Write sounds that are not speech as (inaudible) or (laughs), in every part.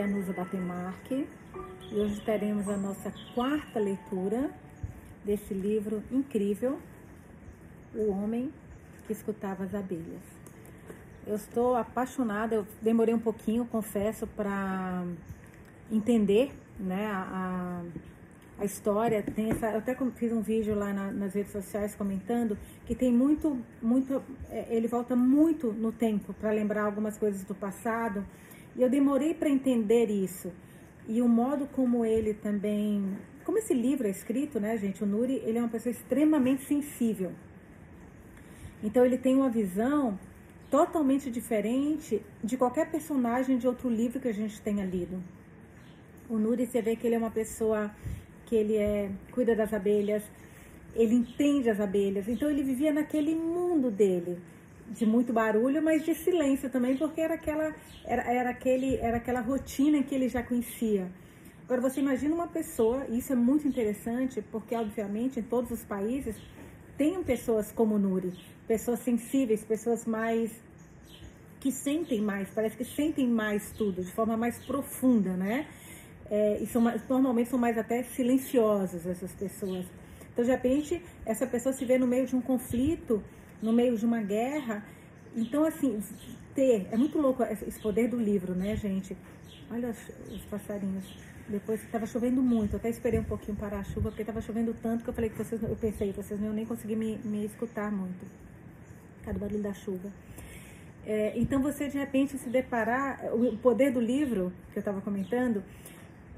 aqui é a Nusa Batemarque e hoje teremos a nossa quarta leitura desse livro incrível, O Homem que Escutava as Abelhas. Eu estou apaixonada, eu demorei um pouquinho, confesso, para entender né, a, a, história. Tem essa, eu até fiz um vídeo lá na, nas redes sociais comentando que tem muito, muito, é, ele volta muito no tempo para lembrar algumas coisas do passado e eu demorei para entender isso. E o modo como ele também, como esse livro é escrito, né, gente? O Nuri, ele é uma pessoa extremamente sensível. Então ele tem uma visão totalmente diferente de qualquer personagem de outro livro que a gente tenha lido. O Nuri, você vê que ele é uma pessoa que ele é cuida das abelhas, ele entende as abelhas. Então ele vivia naquele mundo dele de muito barulho, mas de silêncio também, porque era aquela, era, era, aquele, era aquela rotina que ele já conhecia. Agora, você imagina uma pessoa, e isso é muito interessante, porque, obviamente, em todos os países, tem pessoas como Nuri, pessoas sensíveis, pessoas mais. que sentem mais, parece que sentem mais tudo, de forma mais profunda, né? É, e são, normalmente são mais até silenciosas essas pessoas. Então, de repente, essa pessoa se vê no meio de um conflito no meio de uma guerra. Então, assim, ter, é muito louco esse poder do livro, né, gente? Olha os passarinhos. Depois estava chovendo muito, até esperei um pouquinho parar a chuva, porque estava chovendo tanto que eu falei que vocês, eu pensei, vocês não nem conseguir me, me escutar muito. Cada barulho da chuva. É, então você de repente se deparar, o poder do livro que eu estava comentando,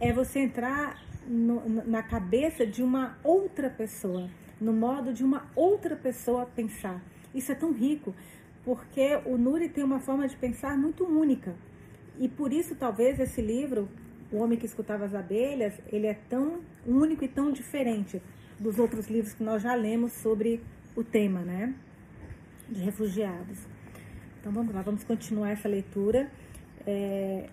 é você entrar no, na cabeça de uma outra pessoa, no modo de uma outra pessoa pensar. Isso é tão rico, porque o Nuri tem uma forma de pensar muito única. E por isso, talvez, esse livro, O Homem que Escutava as Abelhas, ele é tão único e tão diferente dos outros livros que nós já lemos sobre o tema, né? De refugiados. Então vamos lá, vamos continuar essa leitura. É,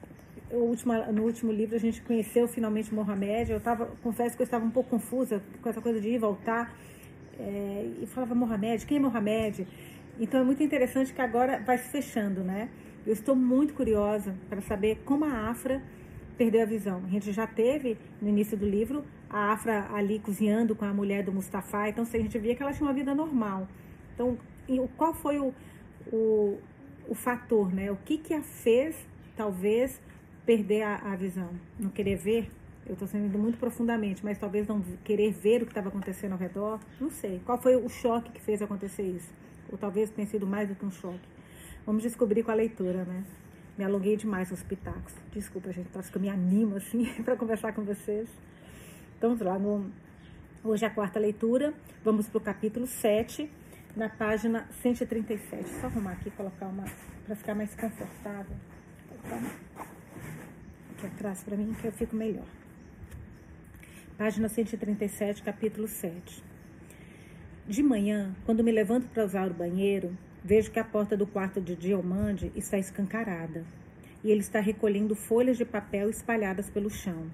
último, no último livro a gente conheceu finalmente Mohamed. Eu tava, confesso que eu estava um pouco confusa com essa coisa de ir e voltar é, e falava Mohamed, quem é Mohamed? Então é muito interessante que agora vai se fechando, né? Eu estou muito curiosa para saber como a Afra perdeu a visão. A gente já teve no início do livro a Afra ali cozinhando com a mulher do Mustafa, então a gente via que ela tinha uma vida normal. Então, qual foi o, o, o fator, né? O que que a fez, talvez, perder a, a visão? Não querer ver eu estou sendo muito profundamente, mas talvez não querer ver o que estava acontecendo ao redor, não sei. Qual foi o choque que fez acontecer isso? Ou talvez tenha sido mais do que um choque. Vamos descobrir com a leitura, né? Me alonguei demais nos pitacos. Desculpa, gente, parece que eu me animo assim (laughs) para conversar com vocês. Então, vamos lá. No... Hoje é a quarta leitura. Vamos para o capítulo 7, na página 137. Só arrumar aqui, colocar uma. para ficar mais confortável. Aqui atrás para mim, que eu fico melhor página 137, capítulo 7. De manhã, quando me levanto para usar o banheiro, vejo que a porta do quarto de Diomande está escancarada e ele está recolhendo folhas de papel espalhadas pelo chão.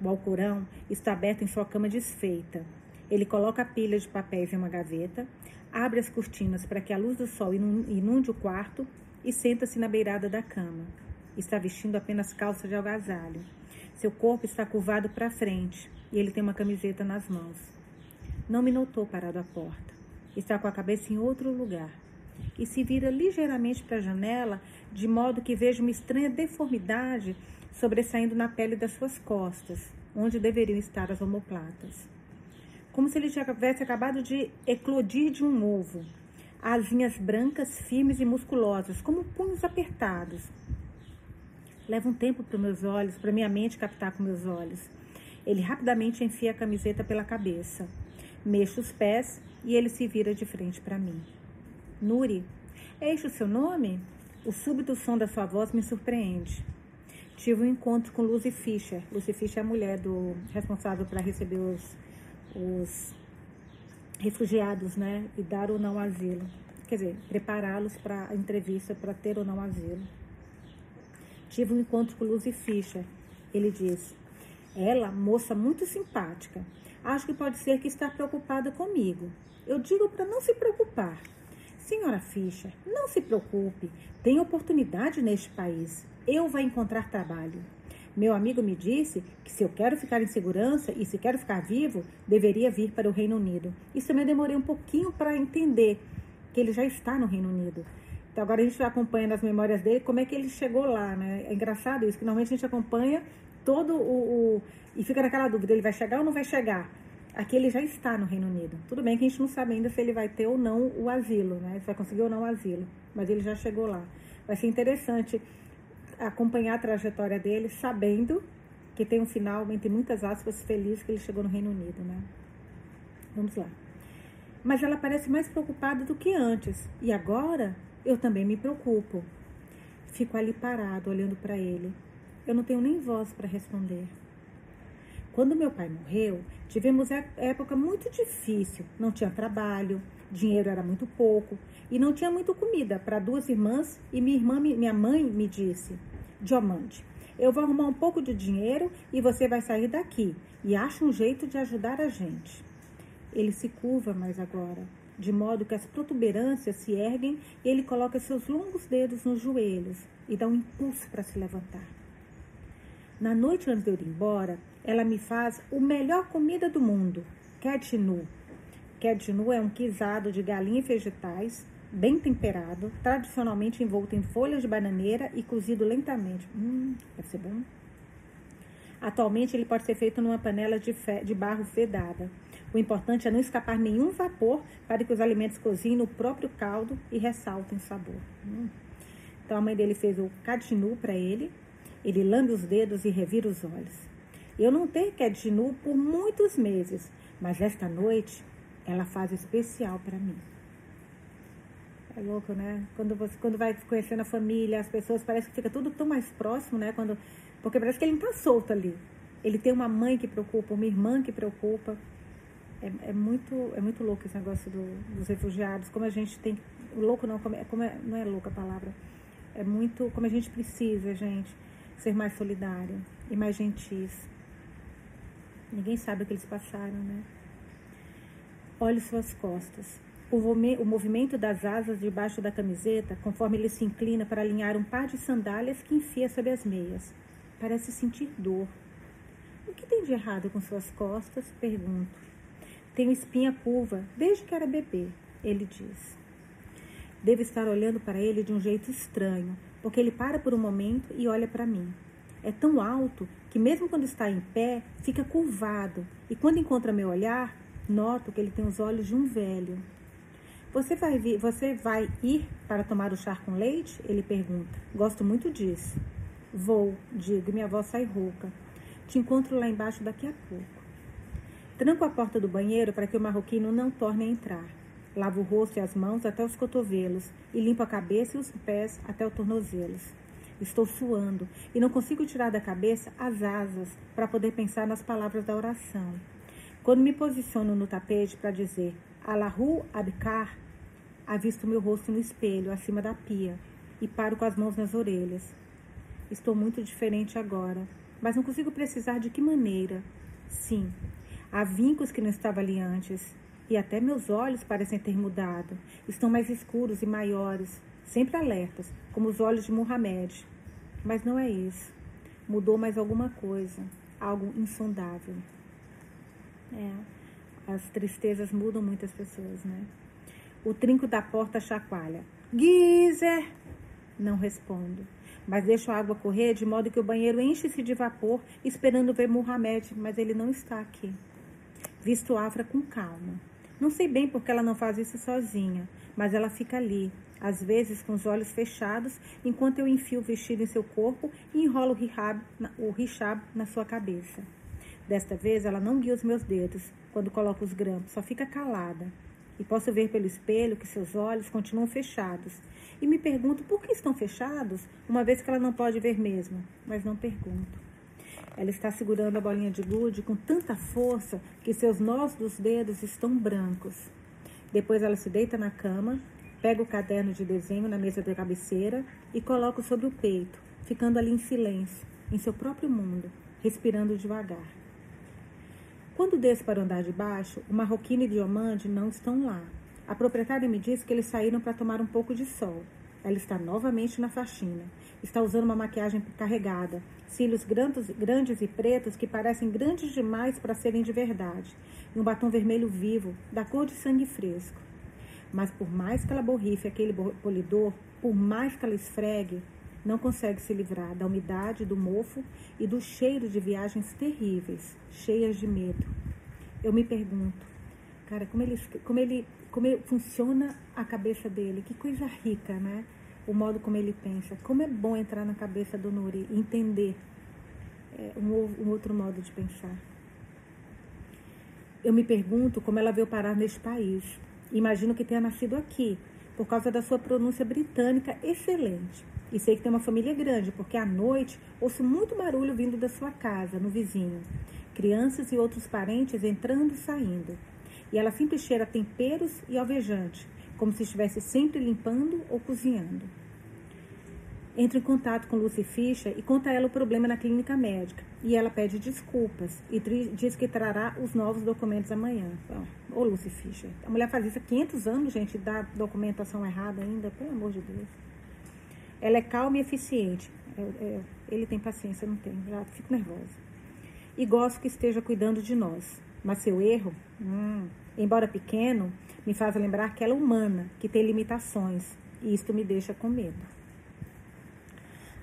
O alcorão está aberto em sua cama desfeita. Ele coloca a pilha de papéis em uma gaveta, abre as cortinas para que a luz do sol inunde o quarto e senta-se na beirada da cama. Está vestindo apenas calça de algasalho. Seu corpo está curvado para frente, e ele tem uma camiseta nas mãos. Não me notou parado à porta. Está com a cabeça em outro lugar e se vira ligeiramente para a janela, de modo que vejo uma estranha deformidade sobressaindo na pele das suas costas, onde deveriam estar as omoplatas. Como se ele tivesse acabado de eclodir de um ovo. Asinhas brancas, firmes e musculosas, como punhos apertados. Leva um tempo para meus olhos, para minha mente captar com meus olhos. Ele rapidamente enfia a camiseta pela cabeça, mexe os pés e ele se vira de frente para mim. Nuri, é este o seu nome? O súbito som da sua voz me surpreende. Tive um encontro com Lucy Fischer. Lucy Fischer é a mulher do responsável para receber os, os refugiados, né? E dar ou não asilo. Quer dizer, prepará-los para a entrevista para ter ou não asilo. Tive um encontro com Lucy Fischer. Ele disse: ela, moça muito simpática, acho que pode ser que está preocupada comigo. Eu digo para não se preocupar. Senhora Fischer, não se preocupe. Tem oportunidade neste país. Eu vou encontrar trabalho. Meu amigo me disse que se eu quero ficar em segurança e se quero ficar vivo, deveria vir para o Reino Unido. Isso também demorei um pouquinho para entender que ele já está no Reino Unido. Então agora a gente acompanha nas memórias dele como é que ele chegou lá, né? É engraçado isso, que normalmente a gente acompanha todo o, o e fica naquela dúvida, ele vai chegar ou não vai chegar? Aqui ele já está no Reino Unido. Tudo bem que a gente não sabe ainda se ele vai ter ou não o asilo, né? Se vai conseguir ou não o asilo, mas ele já chegou lá. Vai ser interessante acompanhar a trajetória dele, sabendo que tem um final, entre muitas aspas, feliz que ele chegou no Reino Unido, né? Vamos lá. Mas ela parece mais preocupada do que antes. E agora eu também me preocupo. Fico ali parado, olhando para ele. Eu não tenho nem voz para responder. Quando meu pai morreu, tivemos época muito difícil. Não tinha trabalho, dinheiro era muito pouco e não tinha muito comida para duas irmãs. E minha irmã, minha mãe me disse: Diamante, eu vou arrumar um pouco de dinheiro e você vai sair daqui e acha um jeito de ajudar a gente. Ele se curva mais agora, de modo que as protuberâncias se erguem e ele coloca seus longos dedos nos joelhos e dá um impulso para se levantar. Na noite antes de eu ir embora, ela me faz o melhor comida do mundo, ketnu. Ketnu é um guisado de galinha e vegetais bem temperado, tradicionalmente envolto em folhas de bananeira e cozido lentamente. Hum, deve ser bom. Atualmente ele pode ser feito numa panela de, fe... de barro fedada. O importante é não escapar nenhum vapor para que os alimentos cozinhem no próprio caldo e ressaltem sabor. Hum. Então a mãe dele fez o cadinu para ele. Ele lambe os dedos e revira os olhos. Eu não tenho cadinu por muitos meses, mas esta noite ela faz especial para mim. É louco, né? Quando você quando vai conhecendo a família, as pessoas, parece que fica tudo tão mais próximo, né? Quando, porque parece que ele não tá solto ali. Ele tem uma mãe que preocupa, uma irmã que preocupa. É, é muito, é muito louco esse negócio do, dos refugiados. Como a gente tem. Louco não, como é, como é, não é louca a palavra. É muito. Como a gente precisa, gente, ser mais solidário e mais gentis. Ninguém sabe o que eles passaram, né? Olhe suas costas. O movimento das asas debaixo da camiseta, conforme ele se inclina para alinhar um par de sandálias que enfia sob as meias. Parece sentir dor. O que tem de errado com suas costas? Pergunto. Tenho espinha curva desde que era bebê, ele diz. Devo estar olhando para ele de um jeito estranho, porque ele para por um momento e olha para mim. É tão alto que, mesmo quando está em pé, fica curvado, e quando encontra meu olhar, noto que ele tem os olhos de um velho. Você vai, vir, você vai ir para tomar o chá com leite? Ele pergunta. Gosto muito disso. Vou, digo, minha voz sai rouca. Te encontro lá embaixo daqui a pouco. Tranco a porta do banheiro para que o marroquino não torne a entrar. Lavo o rosto e as mãos até os cotovelos e limpo a cabeça e os pés até os tornozelos. Estou suando e não consigo tirar da cabeça as asas para poder pensar nas palavras da oração. Quando me posiciono no tapete para dizer Allahu Abkar, avisto meu rosto no espelho, acima da pia, e paro com as mãos nas orelhas. Estou muito diferente agora, mas não consigo precisar de que maneira. Sim, há vincos que não estavam ali antes, e até meus olhos parecem ter mudado. Estão mais escuros e maiores, sempre alertas, como os olhos de Muhammad. Mas não é isso. Mudou mais alguma coisa, algo insondável. É. As tristezas mudam muitas pessoas, né? O trinco da porta chacoalha. Gizer! Não respondo, mas deixo a água correr de modo que o banheiro enche-se de vapor, esperando ver Muhammad, mas ele não está aqui. Visto Afra com calma. Não sei bem porque ela não faz isso sozinha, mas ela fica ali, às vezes com os olhos fechados, enquanto eu enfio o vestido em seu corpo e enrolo o hijab na sua cabeça. Desta vez ela não guia os meus dedos quando coloco os grampos, só fica calada. E posso ver pelo espelho que seus olhos continuam fechados. E me pergunto por que estão fechados, uma vez que ela não pode ver mesmo. Mas não pergunto. Ela está segurando a bolinha de gude com tanta força que seus nós dos dedos estão brancos. Depois ela se deita na cama, pega o caderno de desenho na mesa da cabeceira e coloca sobre o peito, ficando ali em silêncio, em seu próprio mundo, respirando devagar. Quando desço para andar de baixo, o marroquino e o diamante não estão lá. A proprietária me disse que eles saíram para tomar um pouco de sol. Ela está novamente na faxina. Está usando uma maquiagem carregada, cílios grandes, grandes e pretos que parecem grandes demais para serem de verdade, e um batom vermelho vivo, da cor de sangue fresco. Mas por mais que ela borrife aquele polidor, por mais que ela esfregue, não consegue se livrar da umidade, do mofo e do cheiro de viagens terríveis, cheias de medo. Eu me pergunto, cara, como ele, como ele, como ele funciona a cabeça dele? Que coisa rica, né? O modo como ele pensa. Como é bom entrar na cabeça do Nuri e entender é, um, um outro modo de pensar. Eu me pergunto como ela veio parar neste país. Imagino que tenha nascido aqui, por causa da sua pronúncia britânica excelente. E sei que tem uma família grande, porque à noite ouço muito barulho vindo da sua casa, no vizinho. Crianças e outros parentes entrando e saindo. E ela sempre cheira temperos e alvejante, como se estivesse sempre limpando ou cozinhando. Entro em contato com Lucy Fischer e conta a ela o problema na clínica médica. E ela pede desculpas e diz que trará os novos documentos amanhã. Ô, Lucy Fischer, a mulher faz isso há 500 anos, gente, dá documentação errada ainda, pelo amor de Deus. Ela é calma e eficiente. É, é, ele tem paciência, eu não tenho. Já fico nervosa. E gosto que esteja cuidando de nós. Mas seu erro, hum, embora pequeno, me faz lembrar que ela é humana, que tem limitações. E isto me deixa com medo.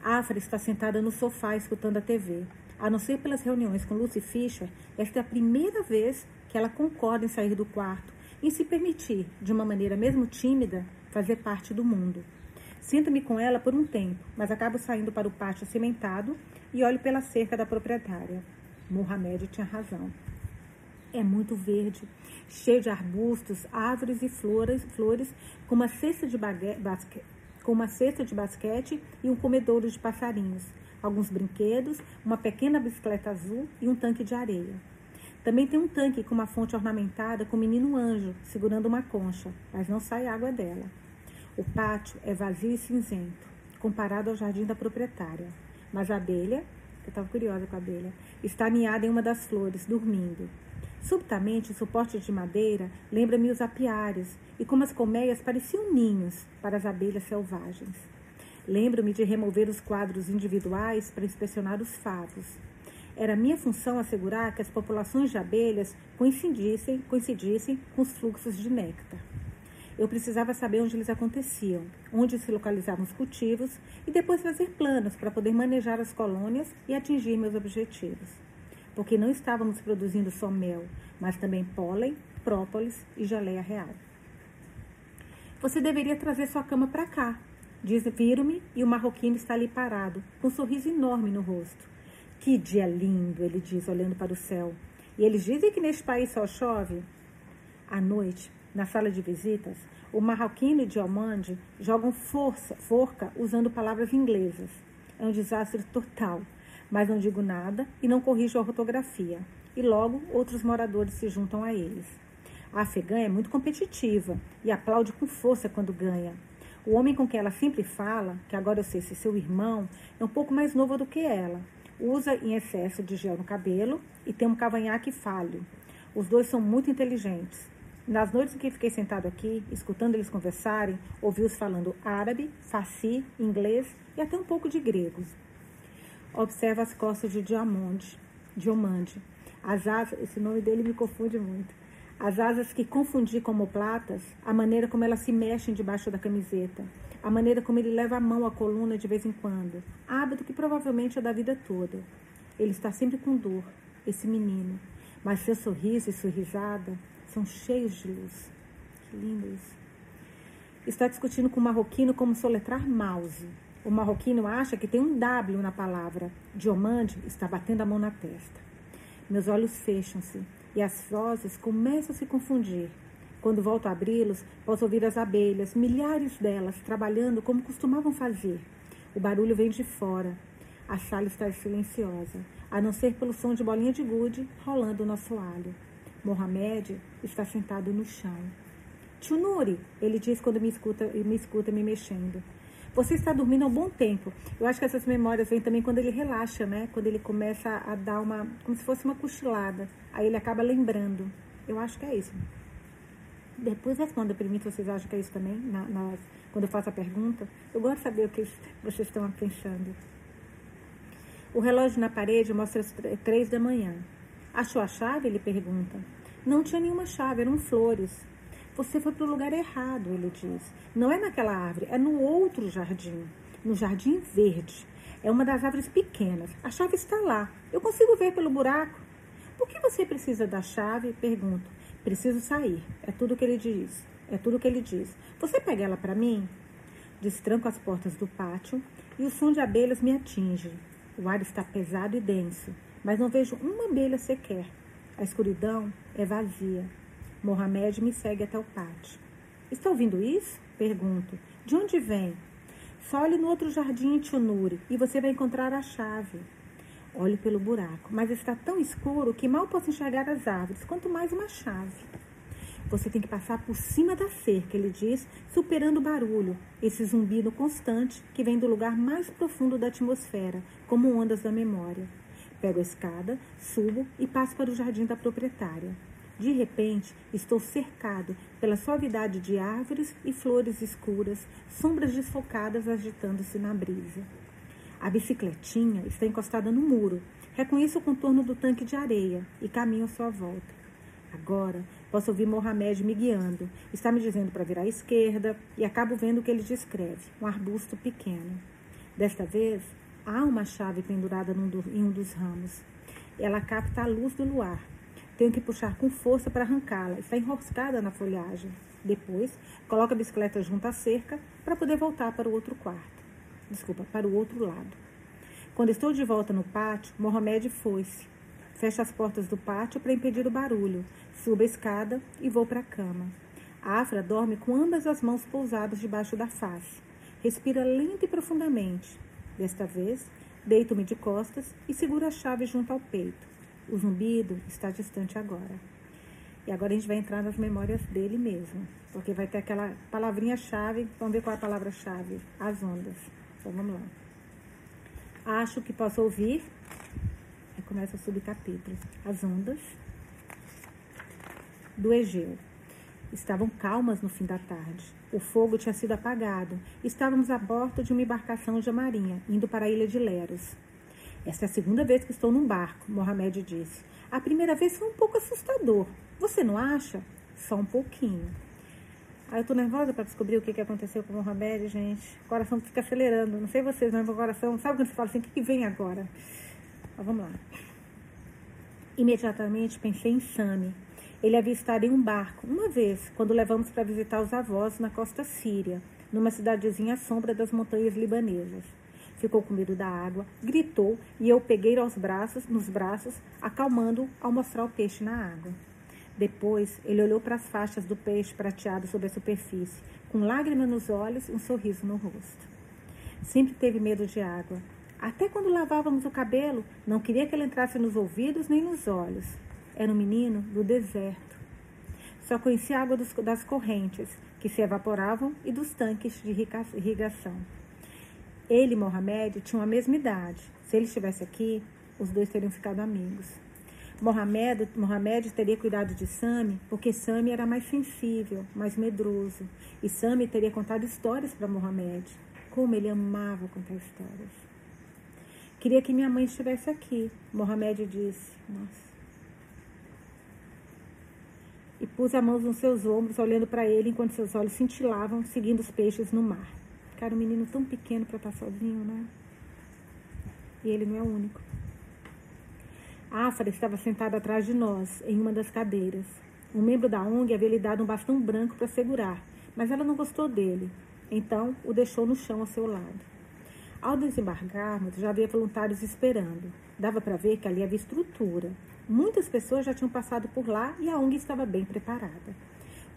Afra está sentada no sofá escutando a TV. A não ser pelas reuniões com Lucy Fischer, esta é a primeira vez que ela concorda em sair do quarto, em se permitir, de uma maneira mesmo tímida, fazer parte do mundo. Sinto-me com ela por um tempo, mas acabo saindo para o pátio cimentado e olho pela cerca da proprietária. Mohamed tinha razão. É muito verde, cheio de arbustos, árvores e flores, flores com uma cesta de basquete, com uma cesta de basquete e um comedouro de passarinhos, alguns brinquedos, uma pequena bicicleta azul e um tanque de areia. Também tem um tanque com uma fonte ornamentada com o menino anjo segurando uma concha, mas não sai água dela. O pátio é vazio e cinzento, comparado ao jardim da proprietária. Mas a abelha, eu estava curiosa com a abelha, está aninhada em uma das flores, dormindo. Subitamente, o suporte de madeira lembra-me os apiários e como as colmeias pareciam ninhos para as abelhas selvagens. Lembro-me de remover os quadros individuais para inspecionar os favos. Era minha função assegurar que as populações de abelhas coincidissem, coincidissem com os fluxos de néctar. Eu precisava saber onde eles aconteciam, onde se localizavam os cultivos e depois fazer planos para poder manejar as colônias e atingir meus objetivos. Porque não estávamos produzindo só mel, mas também pólen, própolis e geleia real. Você deveria trazer sua cama para cá, diz Viro-me e o marroquino está ali parado, com um sorriso enorme no rosto. Que dia lindo, ele diz, olhando para o céu. E eles dizem que neste país só chove? À noite, na sala de visitas, o marroquino e Diomande jogam força, forca usando palavras inglesas. É um desastre total, mas não digo nada e não corrijo a ortografia. E logo outros moradores se juntam a eles. A afegã é muito competitiva e aplaude com força quando ganha. O homem com quem ela sempre fala, que agora eu sei se seu irmão, é um pouco mais novo do que ela. Usa em excesso de gel no cabelo e tem um cavanhaque falho. Os dois são muito inteligentes. Nas noites em que fiquei sentado aqui, escutando eles conversarem, ouvi-os falando árabe, farsi, inglês e até um pouco de grego. Observa as costas de Diamond, Diomande. As asas, esse nome dele me confunde muito. As asas que confundi como platas, a maneira como elas se mexem debaixo da camiseta, a maneira como ele leva a mão à coluna de vez em quando, hábito que provavelmente é da vida toda. Ele está sempre com dor, esse menino, mas seu sorriso e sua risada são cheios de luz. Que lindo isso. Está discutindo com o marroquino como soletrar mouse. O marroquino acha que tem um W na palavra. Diomande está batendo a mão na testa. Meus olhos fecham-se e as vozes começam a se confundir. Quando volto a abri-los, posso ouvir as abelhas, milhares delas, trabalhando como costumavam fazer. O barulho vem de fora. A sala está silenciosa, a não ser pelo som de bolinha de gude rolando no assoalho. Mohamed está sentado no chão. Tio Nuri, ele diz quando me escuta, me escuta me mexendo. Você está dormindo há um bom tempo. Eu acho que essas memórias vêm também quando ele relaxa, né? Quando ele começa a dar uma, como se fosse uma cochilada. Aí ele acaba lembrando. Eu acho que é isso. Depois responda para mim se vocês acham que é isso também, na, na, quando eu faço a pergunta. Eu gosto de saber o que vocês estão pensando. O relógio na parede mostra as três da manhã. Achou a chave? Ele pergunta. Não tinha nenhuma chave, eram flores. Você foi para o lugar errado, ele diz. Não é naquela árvore, é no outro jardim. No jardim verde. É uma das árvores pequenas. A chave está lá. Eu consigo ver pelo buraco. Por que você precisa da chave? Pergunto. Preciso sair. É tudo que ele diz. É tudo que ele diz. Você pega ela para mim? Destranco as portas do pátio e o som de abelhas me atinge. O ar está pesado e denso, mas não vejo uma abelha sequer. A escuridão é vazia. Mohamed me segue até o pátio. Está ouvindo isso? Pergunto. De onde vem? Olhe no outro jardim em Tchunuri e você vai encontrar a chave. Olho pelo buraco, mas está tão escuro que mal posso enxergar as árvores, quanto mais uma chave. Você tem que passar por cima da cerca, ele diz, superando o barulho, esse zumbido constante que vem do lugar mais profundo da atmosfera, como ondas da memória. Pego a escada, subo e passo para o jardim da proprietária. De repente, estou cercado pela suavidade de árvores e flores escuras, sombras desfocadas agitando-se na brisa. A bicicletinha está encostada no muro. Reconheço o contorno do tanque de areia e caminho à sua volta. Agora posso ouvir Mohamed me guiando. Está me dizendo para virar à esquerda e acabo vendo o que ele descreve: um arbusto pequeno. Desta vez, há uma chave pendurada em um dos ramos. Ela capta a luz do luar. Tenho que puxar com força para arrancá-la. Está enroscada na folhagem. Depois, coloco a bicicleta junto à cerca para poder voltar para o outro quarto. Desculpa, para o outro lado. Quando estou de volta no pátio, Mohamed foi-se. Fecho as portas do pátio para impedir o barulho. Subo a escada e vou para a cama. A Afra dorme com ambas as mãos pousadas debaixo da face. Respira lento e profundamente. Desta vez, deito-me de costas e seguro a chave junto ao peito. O zumbido está distante agora. E agora a gente vai entrar nas memórias dele mesmo. Porque vai ter aquela palavrinha-chave. Vamos ver qual é a palavra-chave. As ondas. Então vamos lá. Acho que posso ouvir. Aí começa o subcapítulo. As ondas do Egeu. Estavam calmas no fim da tarde. O fogo tinha sido apagado. Estávamos a bordo de uma embarcação de marinha, indo para a ilha de Leros. Esta é a segunda vez que estou num barco, Mohamed disse. A primeira vez foi um pouco assustador. Você não acha? Só um pouquinho. Aí eu tô nervosa para descobrir o que, que aconteceu com o Mohamed, gente. O coração fica acelerando. Não sei vocês, mas o coração. Sabe quando você fala assim, o que, que vem agora? Mas vamos lá. Imediatamente pensei em Sami, ele havia estado em um barco uma vez, quando levamos para visitar os avós na costa síria, numa cidadezinha à sombra das montanhas libanesas. Ficou com medo da água, gritou e eu peguei aos braços, nos braços, acalmando ao mostrar o peixe na água. Depois, ele olhou para as faixas do peixe prateado sobre a superfície, com lágrimas nos olhos e um sorriso no rosto. Sempre teve medo de água. Até quando lavávamos o cabelo, não queria que ele entrasse nos ouvidos nem nos olhos. Era um menino do deserto. Só conhecia a água dos, das correntes que se evaporavam e dos tanques de irrigação. Ele e Mohamed tinham a mesma idade. Se ele estivesse aqui, os dois teriam ficado amigos. Mohamed, Mohamed teria cuidado de Sami porque Sami era mais sensível, mais medroso. E Sami teria contado histórias para Mohamed. Como ele amava contar histórias. Queria que minha mãe estivesse aqui, Mohamed disse. Nossa. e pus a mão nos seus ombros, olhando para ele enquanto seus olhos cintilavam, seguindo os peixes no mar. Cara, um menino tão pequeno para estar tá sozinho, né? E ele não é o único. Afra estava sentada atrás de nós, em uma das cadeiras. Um membro da ONG havia lhe dado um bastão branco para segurar, mas ela não gostou dele. Então, o deixou no chão ao seu lado. Ao desembarcarmos, já havia voluntários esperando. Dava para ver que ali havia estrutura. Muitas pessoas já tinham passado por lá e a ONG estava bem preparada.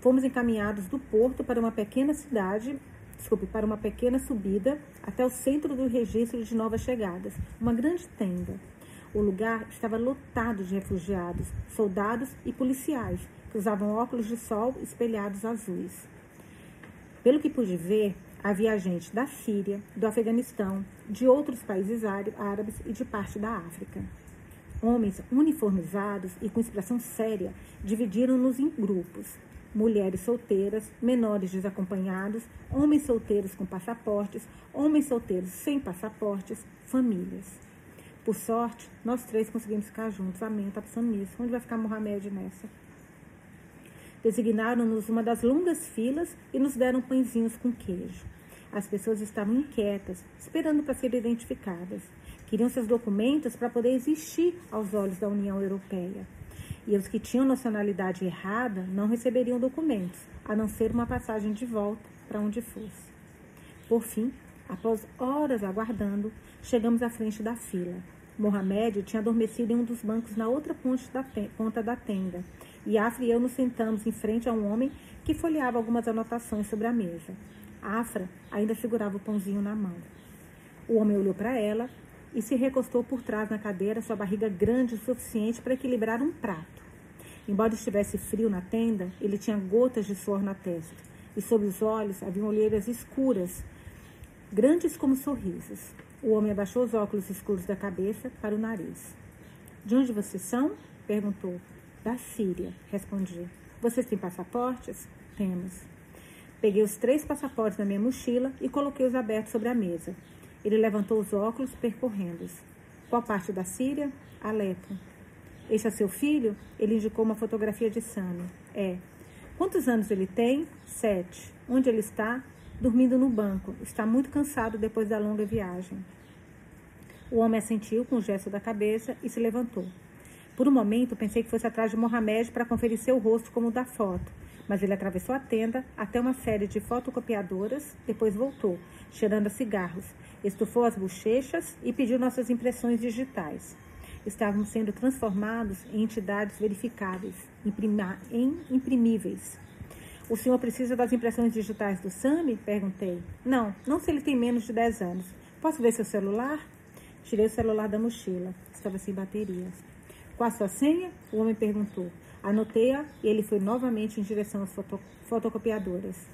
Fomos encaminhados do porto para uma pequena cidade, desculpe, para uma pequena subida até o centro do registro de novas chegadas, uma grande tenda. O lugar estava lotado de refugiados, soldados e policiais, que usavam óculos de sol espelhados azuis. Pelo que pude ver, havia gente da Síria, do Afeganistão, de outros países árabes e de parte da África. Homens uniformizados e com expressão séria dividiram-nos em grupos. Mulheres solteiras, menores desacompanhados, homens solteiros com passaportes, homens solteiros sem passaportes, famílias. Por sorte, nós três conseguimos ficar juntos. Amém. Tá pensando nisso. Onde vai ficar Mohamed nessa? Designaram-nos uma das longas filas e nos deram pãezinhos com queijo. As pessoas estavam inquietas, esperando para serem identificadas. Queriam seus documentos para poder existir aos olhos da União Europeia. E os que tinham nacionalidade errada não receberiam documentos, a não ser uma passagem de volta para onde fosse. Por fim, após horas aguardando, chegamos à frente da fila. Mohamed tinha adormecido em um dos bancos na outra ponta da tenda, e Afra e eu nos sentamos em frente a um homem que folheava algumas anotações sobre a mesa. Afra ainda segurava o pãozinho na mão. O homem olhou para ela e se recostou por trás na cadeira, sua barriga grande o suficiente para equilibrar um prato. Embora estivesse frio na tenda, ele tinha gotas de suor na testa, e sob os olhos haviam olheiras escuras, grandes como sorrisos. O homem abaixou os óculos escuros da cabeça para o nariz. De onde vocês são? perguntou. Da Síria, respondi. Vocês têm passaportes? Temos. Peguei os três passaportes na minha mochila e coloquei-os abertos sobre a mesa. Ele levantou os óculos, percorrendo-os. Qual parte da Síria? Alepo. Este é seu filho? Ele indicou uma fotografia de Sami. É. Quantos anos ele tem? Sete. Onde ele está? Dormindo no banco. Está muito cansado depois da longa viagem. O homem assentiu com um gesto da cabeça e se levantou. Por um momento, pensei que fosse atrás de Mohamed para conferir seu rosto como o da foto, mas ele atravessou a tenda até uma série de fotocopiadoras, depois voltou, cheirando a cigarros, estufou as bochechas e pediu nossas impressões digitais. Estávamos sendo transformados em entidades verificáveis, em imprimíveis. O senhor precisa das impressões digitais do Sami? Perguntei. Não, não se ele tem menos de 10 anos. Posso ver seu celular? Tirei o celular da mochila. Estava sem baterias. Qual a sua senha? O homem perguntou. Anotei-a e ele foi novamente em direção às foto fotocopiadoras.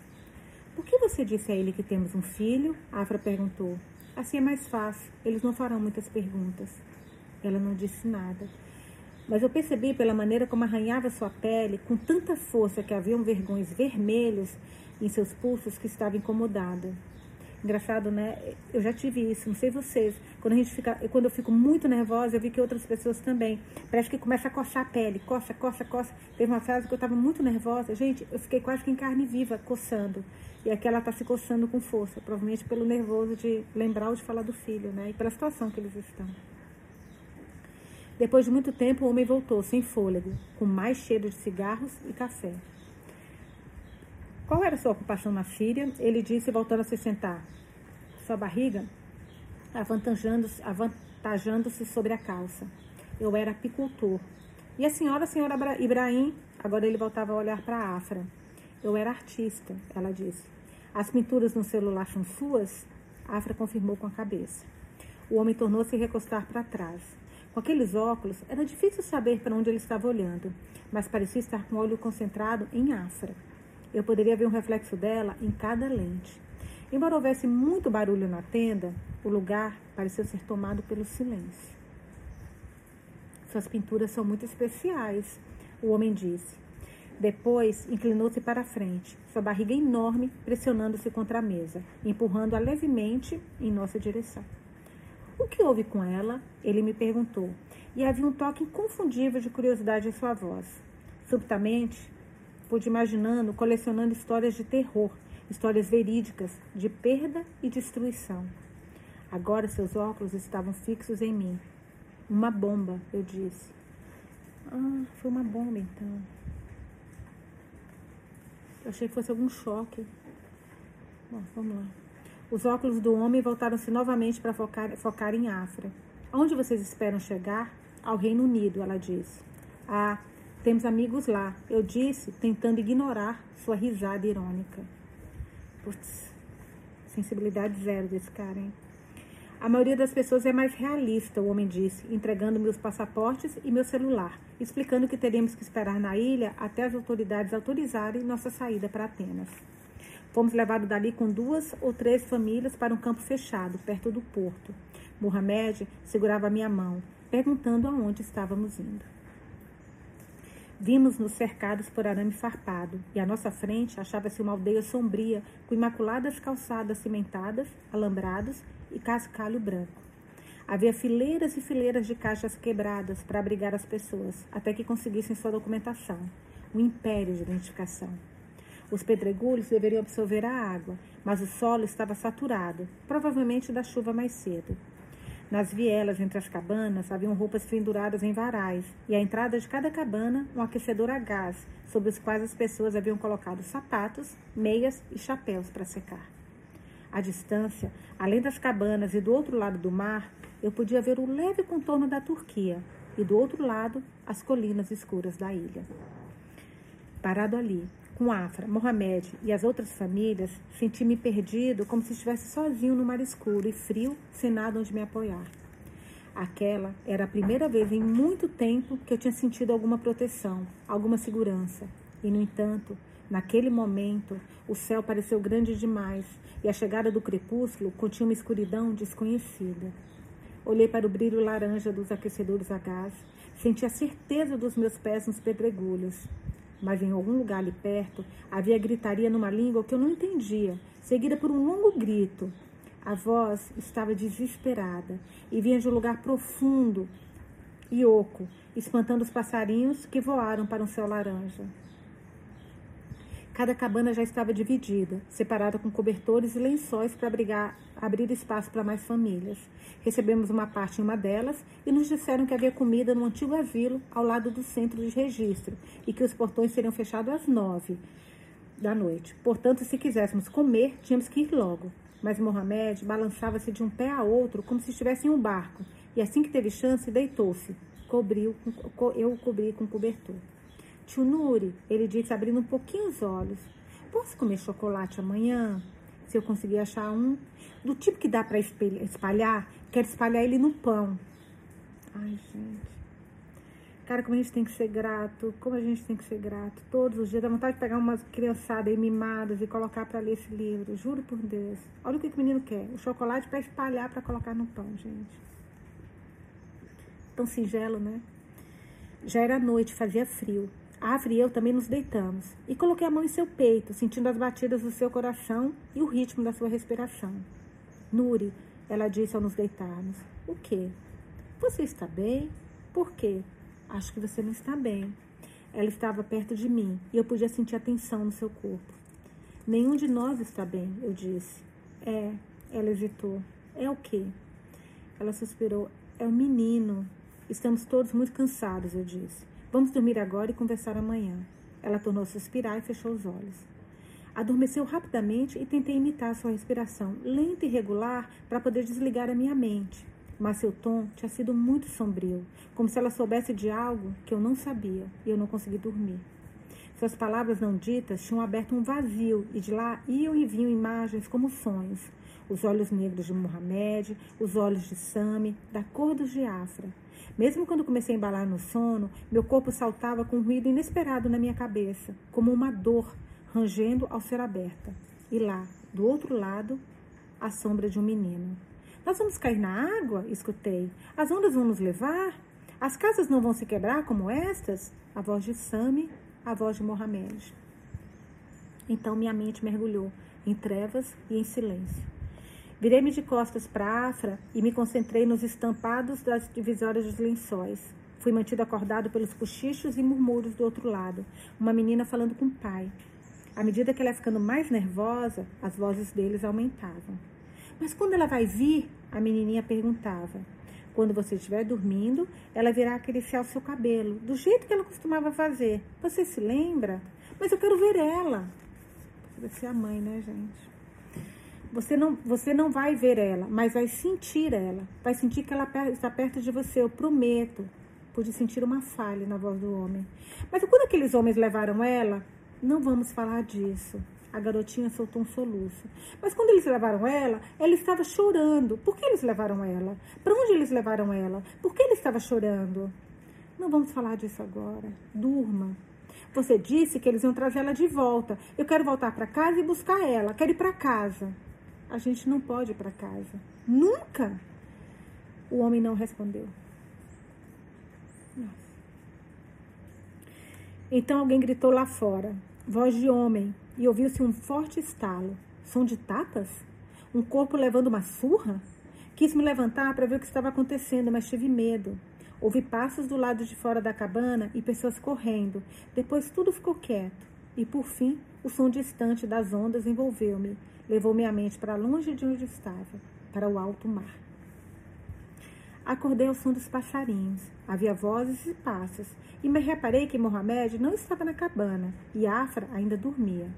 Por que você disse a ele que temos um filho? Afra perguntou. Assim é mais fácil. Eles não farão muitas perguntas. Ela não disse nada. Mas eu percebi pela maneira como arranhava sua pele, com tanta força que haviam vergões vermelhos em seus pulsos, que estava incomodada. Engraçado, né? Eu já tive isso, não sei vocês. Quando a gente fica, quando eu fico muito nervosa, eu vi que outras pessoas também. Parece que começa a coçar a pele, coça, coça, coça. Teve uma fase que eu estava muito nervosa, gente, eu fiquei quase que em carne viva, coçando. E aqui ela está se coçando com força, provavelmente pelo nervoso de lembrar ou de falar do filho, né? E pela situação que eles estão. Depois de muito tempo, o homem voltou, sem fôlego, com mais cheiro de cigarros e café. Qual era sua ocupação na Síria? Ele disse, voltando a se sentar. Sua barriga avantajando-se avantajando sobre a calça. Eu era apicultor. E a senhora, a senhora Ibrahim? Agora ele voltava a olhar para a Afra. Eu era artista, ela disse. As pinturas no celular são suas? Afra confirmou com a cabeça. O homem tornou-se recostar para trás. Com aqueles óculos, era difícil saber para onde ele estava olhando, mas parecia estar com o olho concentrado em Afra. Eu poderia ver um reflexo dela em cada lente. Embora houvesse muito barulho na tenda, o lugar pareceu ser tomado pelo silêncio. Suas pinturas são muito especiais, o homem disse. Depois inclinou-se para a frente, sua barriga enorme pressionando-se contra a mesa, empurrando-a levemente em nossa direção. O que houve com ela? Ele me perguntou, e havia um toque inconfundível de curiosidade em sua voz. Subitamente, pude imaginando colecionando histórias de terror, histórias verídicas de perda e destruição. Agora seus óculos estavam fixos em mim. Uma bomba, eu disse. Ah, foi uma bomba então. Eu achei que fosse algum choque. Bom, vamos lá. Os óculos do homem voltaram-se novamente para focar, focar em Afra. Onde vocês esperam chegar? Ao Reino Unido, ela disse. Ah, temos amigos lá, eu disse, tentando ignorar sua risada irônica. Putz, sensibilidade zero desse cara, hein? A maioria das pessoas é mais realista, o homem disse, entregando meus passaportes e meu celular, explicando que teríamos que esperar na ilha até as autoridades autorizarem nossa saída para Atenas. Fomos levados dali com duas ou três famílias para um campo fechado, perto do porto. Mohamed segurava minha mão, perguntando aonde estávamos indo. Vimos-nos cercados por arame farpado, e à nossa frente achava-se uma aldeia sombria, com imaculadas calçadas cimentadas, alambrados e cascalho branco. Havia fileiras e fileiras de caixas quebradas para abrigar as pessoas, até que conseguissem sua documentação. Um império de identificação. Os pedregulhos deveriam absorver a água, mas o solo estava saturado, provavelmente da chuva mais cedo. Nas vielas entre as cabanas haviam roupas penduradas em varais, e à entrada de cada cabana um aquecedor a gás, sobre os quais as pessoas haviam colocado sapatos, meias e chapéus para secar. À distância, além das cabanas e do outro lado do mar, eu podia ver o leve contorno da Turquia e do outro lado as colinas escuras da ilha. Parado ali, com Afra, Mohamed e as outras famílias, senti-me perdido como se estivesse sozinho no mar escuro e frio, sem nada onde me apoiar. Aquela era a primeira vez em muito tempo que eu tinha sentido alguma proteção, alguma segurança. E, no entanto, naquele momento, o céu pareceu grande demais e a chegada do crepúsculo continha uma escuridão desconhecida. Olhei para o brilho laranja dos aquecedores a gás, senti a certeza dos meus pés nos pedregulhos mas em algum lugar ali perto havia gritaria numa língua que eu não entendia, seguida por um longo grito. A voz estava desesperada e vinha de um lugar profundo e oco, espantando os passarinhos que voaram para um céu laranja. Cada cabana já estava dividida, separada com cobertores e lençóis para abrir espaço para mais famílias. Recebemos uma parte em uma delas e nos disseram que havia comida no antigo asilo ao lado do centro de registro e que os portões seriam fechados às nove da noite. Portanto, se quiséssemos comer, tínhamos que ir logo. Mas Mohamed balançava-se de um pé a outro como se estivesse em um barco e assim que teve chance, deitou-se. Cobriu, eu o cobri com cobertor. Tio Nuri, ele disse abrindo um pouquinho os olhos. Posso comer chocolate amanhã? Se eu conseguir achar um. Do tipo que dá para espalhar, quero espalhar ele no pão. Ai, gente. Cara, como a gente tem que ser grato, como a gente tem que ser grato. Todos os dias dá vontade de pegar umas criançadas aí mimadas e colocar para ler esse livro. Juro por Deus. Olha o que, que o menino quer. O chocolate para espalhar, para colocar no pão, gente. Tão singelo, né? Já era noite, fazia frio. Afra e eu também nos deitamos e coloquei a mão em seu peito, sentindo as batidas do seu coração e o ritmo da sua respiração. Nuri, ela disse ao nos deitarmos: O quê? Você está bem? Por quê? Acho que você não está bem. Ela estava perto de mim e eu podia sentir a tensão no seu corpo. Nenhum de nós está bem, eu disse. É, ela hesitou. É o quê? Ela suspirou. É o menino. Estamos todos muito cansados, eu disse. Vamos dormir agora e conversar amanhã. Ela tornou a suspirar e fechou os olhos. Adormeceu rapidamente e tentei imitar sua respiração, lenta e regular, para poder desligar a minha mente. Mas seu tom tinha sido muito sombrio, como se ela soubesse de algo que eu não sabia e eu não consegui dormir. Suas palavras não ditas tinham aberto um vazio e de lá iam e vinham imagens como sonhos. Os olhos negros de Mohamed, os olhos de Sami, da cor dos de Afra. Mesmo quando comecei a embalar no sono, meu corpo saltava com um ruído inesperado na minha cabeça, como uma dor rangendo ao ser aberta. E lá, do outro lado, a sombra de um menino. Nós vamos cair na água? escutei. As ondas vão nos levar? As casas não vão se quebrar como estas? A voz de Sami, a voz de Mohamed. Então minha mente mergulhou em trevas e em silêncio. Virei-me de costas para a Afra e me concentrei nos estampados das divisórias dos lençóis. Fui mantido acordado pelos cochichos e murmúrios do outro lado. Uma menina falando com o pai. À medida que ela ia ficando mais nervosa, as vozes deles aumentavam. Mas quando ela vai vir? A menininha perguntava. Quando você estiver dormindo, ela virá acariciar o seu cabelo, do jeito que ela costumava fazer. Você se lembra? Mas eu quero ver ela. Deve ser a mãe, né, gente? Você não, você não vai ver ela, mas vai sentir ela. Vai sentir que ela está perto de você, eu prometo. Pude sentir uma falha na voz do homem. Mas quando aqueles homens levaram ela, não vamos falar disso. A garotinha soltou um soluço. Mas quando eles levaram ela, ela estava chorando. Por que eles levaram ela? Para onde eles levaram ela? Por que ela estava chorando? Não vamos falar disso agora. Durma. Você disse que eles iam trazer ela de volta. Eu quero voltar para casa e buscar ela. Quero ir para casa a gente não pode ir para casa. Nunca! O homem não respondeu. Então alguém gritou lá fora, voz de homem, e ouviu-se um forte estalo. Som de tapas? Um corpo levando uma surra? Quis me levantar para ver o que estava acontecendo, mas tive medo. Ouvi passos do lado de fora da cabana e pessoas correndo. Depois tudo ficou quieto. E por fim, o som distante das ondas envolveu-me, levou minha mente para longe de onde estava, para o alto mar. Acordei ao som dos passarinhos. Havia vozes e passos, e me reparei que Mohamed não estava na cabana e Afra ainda dormia.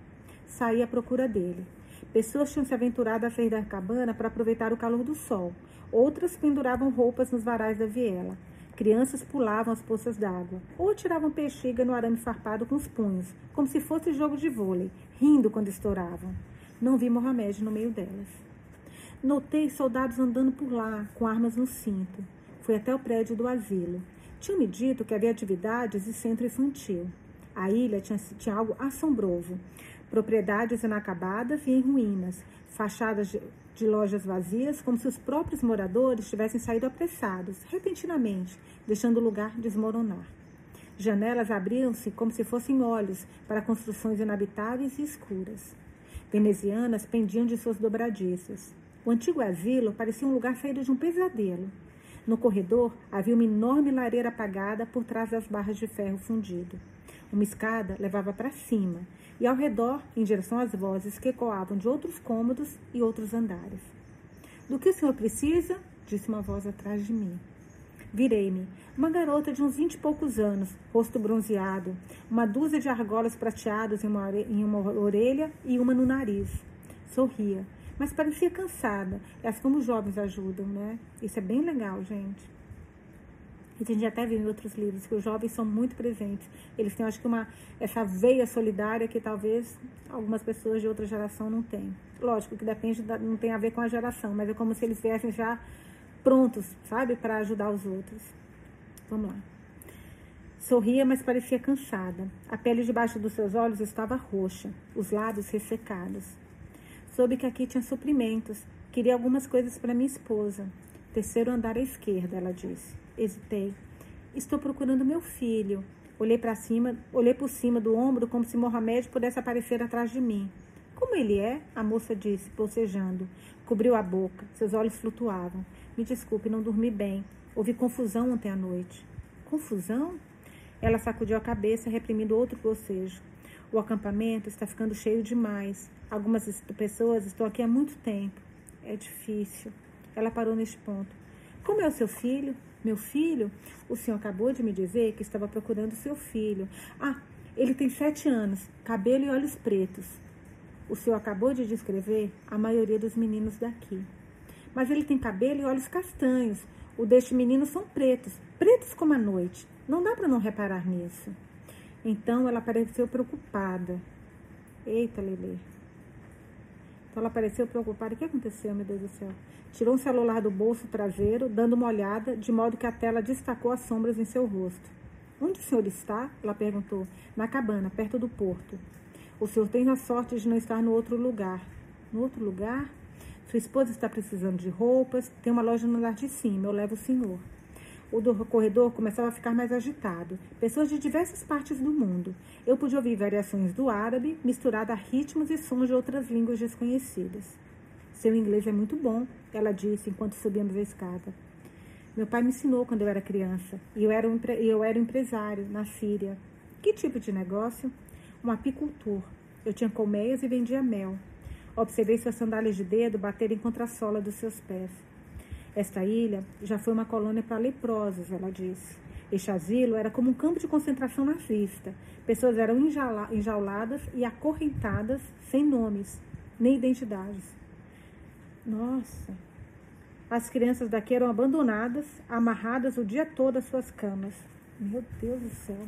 Saí à procura dele. Pessoas tinham se aventurado a sair da cabana para aproveitar o calor do sol. Outras penduravam roupas nos varais da viela. Crianças pulavam as poças d'água ou atiravam pexiga no arame farpado com os punhos, como se fosse jogo de vôlei, rindo quando estouravam. Não vi Mohamed no meio delas. Notei soldados andando por lá, com armas no cinto. Fui até o prédio do asilo. Tinham me dito que havia atividades e centro infantil. A ilha tinha, tinha algo assombroso. Propriedades inacabadas e em ruínas, fachadas de, de lojas vazias, como se os próprios moradores tivessem saído apressados, repentinamente, deixando o lugar desmoronar. Janelas abriam-se como se fossem olhos para construções inabitáveis e escuras. Venezianas pendiam de suas dobradiças. O antigo asilo parecia um lugar saído de um pesadelo. No corredor havia uma enorme lareira apagada por trás das barras de ferro fundido. Uma escada levava para cima, e ao redor, em direção às vozes que ecoavam de outros cômodos e outros andares. Do que o senhor precisa? disse uma voz atrás de mim. Virei-me. Uma garota de uns vinte e poucos anos, rosto bronzeado, uma dúzia de argolas prateadas em uma, em uma orelha e uma no nariz. Sorria, mas parecia cansada. É assim como os jovens ajudam, né? Isso é bem legal, gente. A gente até viu em outros livros que os jovens são muito presentes. Eles têm, acho que, uma, essa veia solidária que talvez algumas pessoas de outra geração não têm. Lógico que depende, da, não tem a ver com a geração, mas é como se eles viessem já prontos, sabe, para ajudar os outros. Vamos lá. Sorria, mas parecia cansada. A pele debaixo dos seus olhos estava roxa, os lábios ressecados. Soube que aqui tinha suprimentos. Queria algumas coisas para minha esposa. Terceiro andar à esquerda, ela disse. Hesitei. Estou procurando meu filho. Olhei para cima, olhei por cima do ombro como se Mohamed pudesse aparecer atrás de mim. Como ele é? A moça disse, bocejando. Cobriu a boca, seus olhos flutuavam. Me desculpe, não dormi bem. Houve confusão ontem à noite. Confusão? Ela sacudiu a cabeça, reprimindo outro bocejo. O acampamento está ficando cheio demais. Algumas pessoas estão aqui há muito tempo. É difícil. Ela parou neste ponto. Como é o seu filho? Meu filho? O senhor acabou de me dizer que estava procurando seu filho. Ah, ele tem sete anos, cabelo e olhos pretos. O senhor acabou de descrever a maioria dos meninos daqui. Mas ele tem cabelo e olhos castanhos. O deste menino são pretos, pretos como a noite. Não dá para não reparar nisso. Então ela pareceu preocupada. Eita, Lele. Então ela pareceu preocupada. O que aconteceu, meu Deus do céu? Tirou um celular do bolso traseiro, dando uma olhada, de modo que a tela destacou as sombras em seu rosto. Onde o senhor está? Ela perguntou. Na cabana, perto do porto. O senhor tem a sorte de não estar no outro lugar. No outro lugar? Sua esposa está precisando de roupas, tem uma loja no andar de cima, eu levo o senhor. O do corredor começava a ficar mais agitado. Pessoas de diversas partes do mundo. Eu pude ouvir variações do árabe, misturada a ritmos e sons de outras línguas desconhecidas. Seu inglês é muito bom, ela disse enquanto subíamos a escada. Meu pai me ensinou quando eu era criança e eu era, um, eu era empresário na Síria. Que tipo de negócio? Um apicultor. Eu tinha colmeias e vendia mel. Observei suas sandálias de dedo baterem contra a sola dos seus pés. Esta ilha já foi uma colônia para leprosos, ela disse. Este asilo era como um campo de concentração nazista. Pessoas eram enjauladas e acorrentadas sem nomes, nem identidades. Nossa. As crianças daqui eram abandonadas, amarradas o dia todo às suas camas. Meu Deus do céu.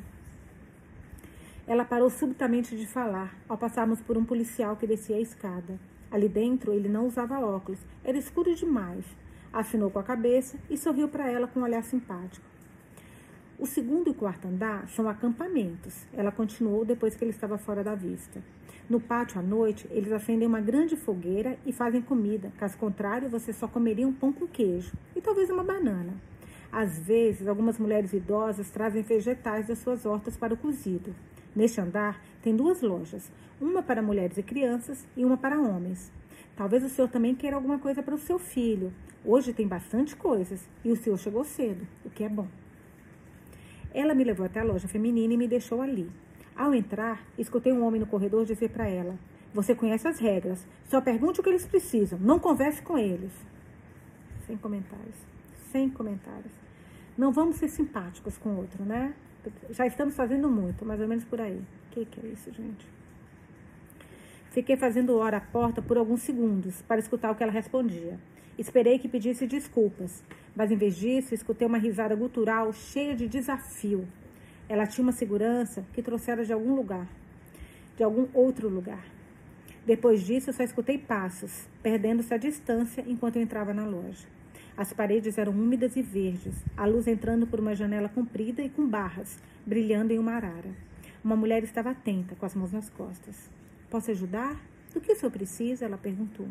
Ela parou subitamente de falar ao passarmos por um policial que descia a escada. Ali dentro ele não usava óculos, era escuro demais. Afinou com a cabeça e sorriu para ela com um olhar simpático. O segundo e quarto andar são acampamentos, ela continuou depois que ele estava fora da vista. No pátio à noite, eles acendem uma grande fogueira e fazem comida. Caso contrário, você só comeria um pão com queijo e talvez uma banana. Às vezes, algumas mulheres idosas trazem vegetais das suas hortas para o cozido. Neste andar tem duas lojas, uma para mulheres e crianças e uma para homens. Talvez o senhor também queira alguma coisa para o seu filho. Hoje tem bastante coisas e o senhor chegou cedo, o que é bom. Ela me levou até a loja feminina e me deixou ali. Ao entrar, escutei um homem no corredor dizer para ela: Você conhece as regras, só pergunte o que eles precisam, não converse com eles. Sem comentários. Sem comentários. Não vamos ser simpáticos com o outro, né? Já estamos fazendo muito, mais ou menos por aí. O que, que é isso, gente? Fiquei fazendo hora à porta por alguns segundos para escutar o que ela respondia. Esperei que pedisse desculpas, mas em vez disso, escutei uma risada gutural cheia de desafio. Ela tinha uma segurança que trouxera de algum lugar, de algum outro lugar. Depois disso, só escutei passos, perdendo-se a distância enquanto eu entrava na loja. As paredes eram úmidas e verdes, a luz entrando por uma janela comprida e com barras, brilhando em uma arara. Uma mulher estava atenta, com as mãos nas costas. Posso ajudar? Do que o senhor precisa? Ela perguntou.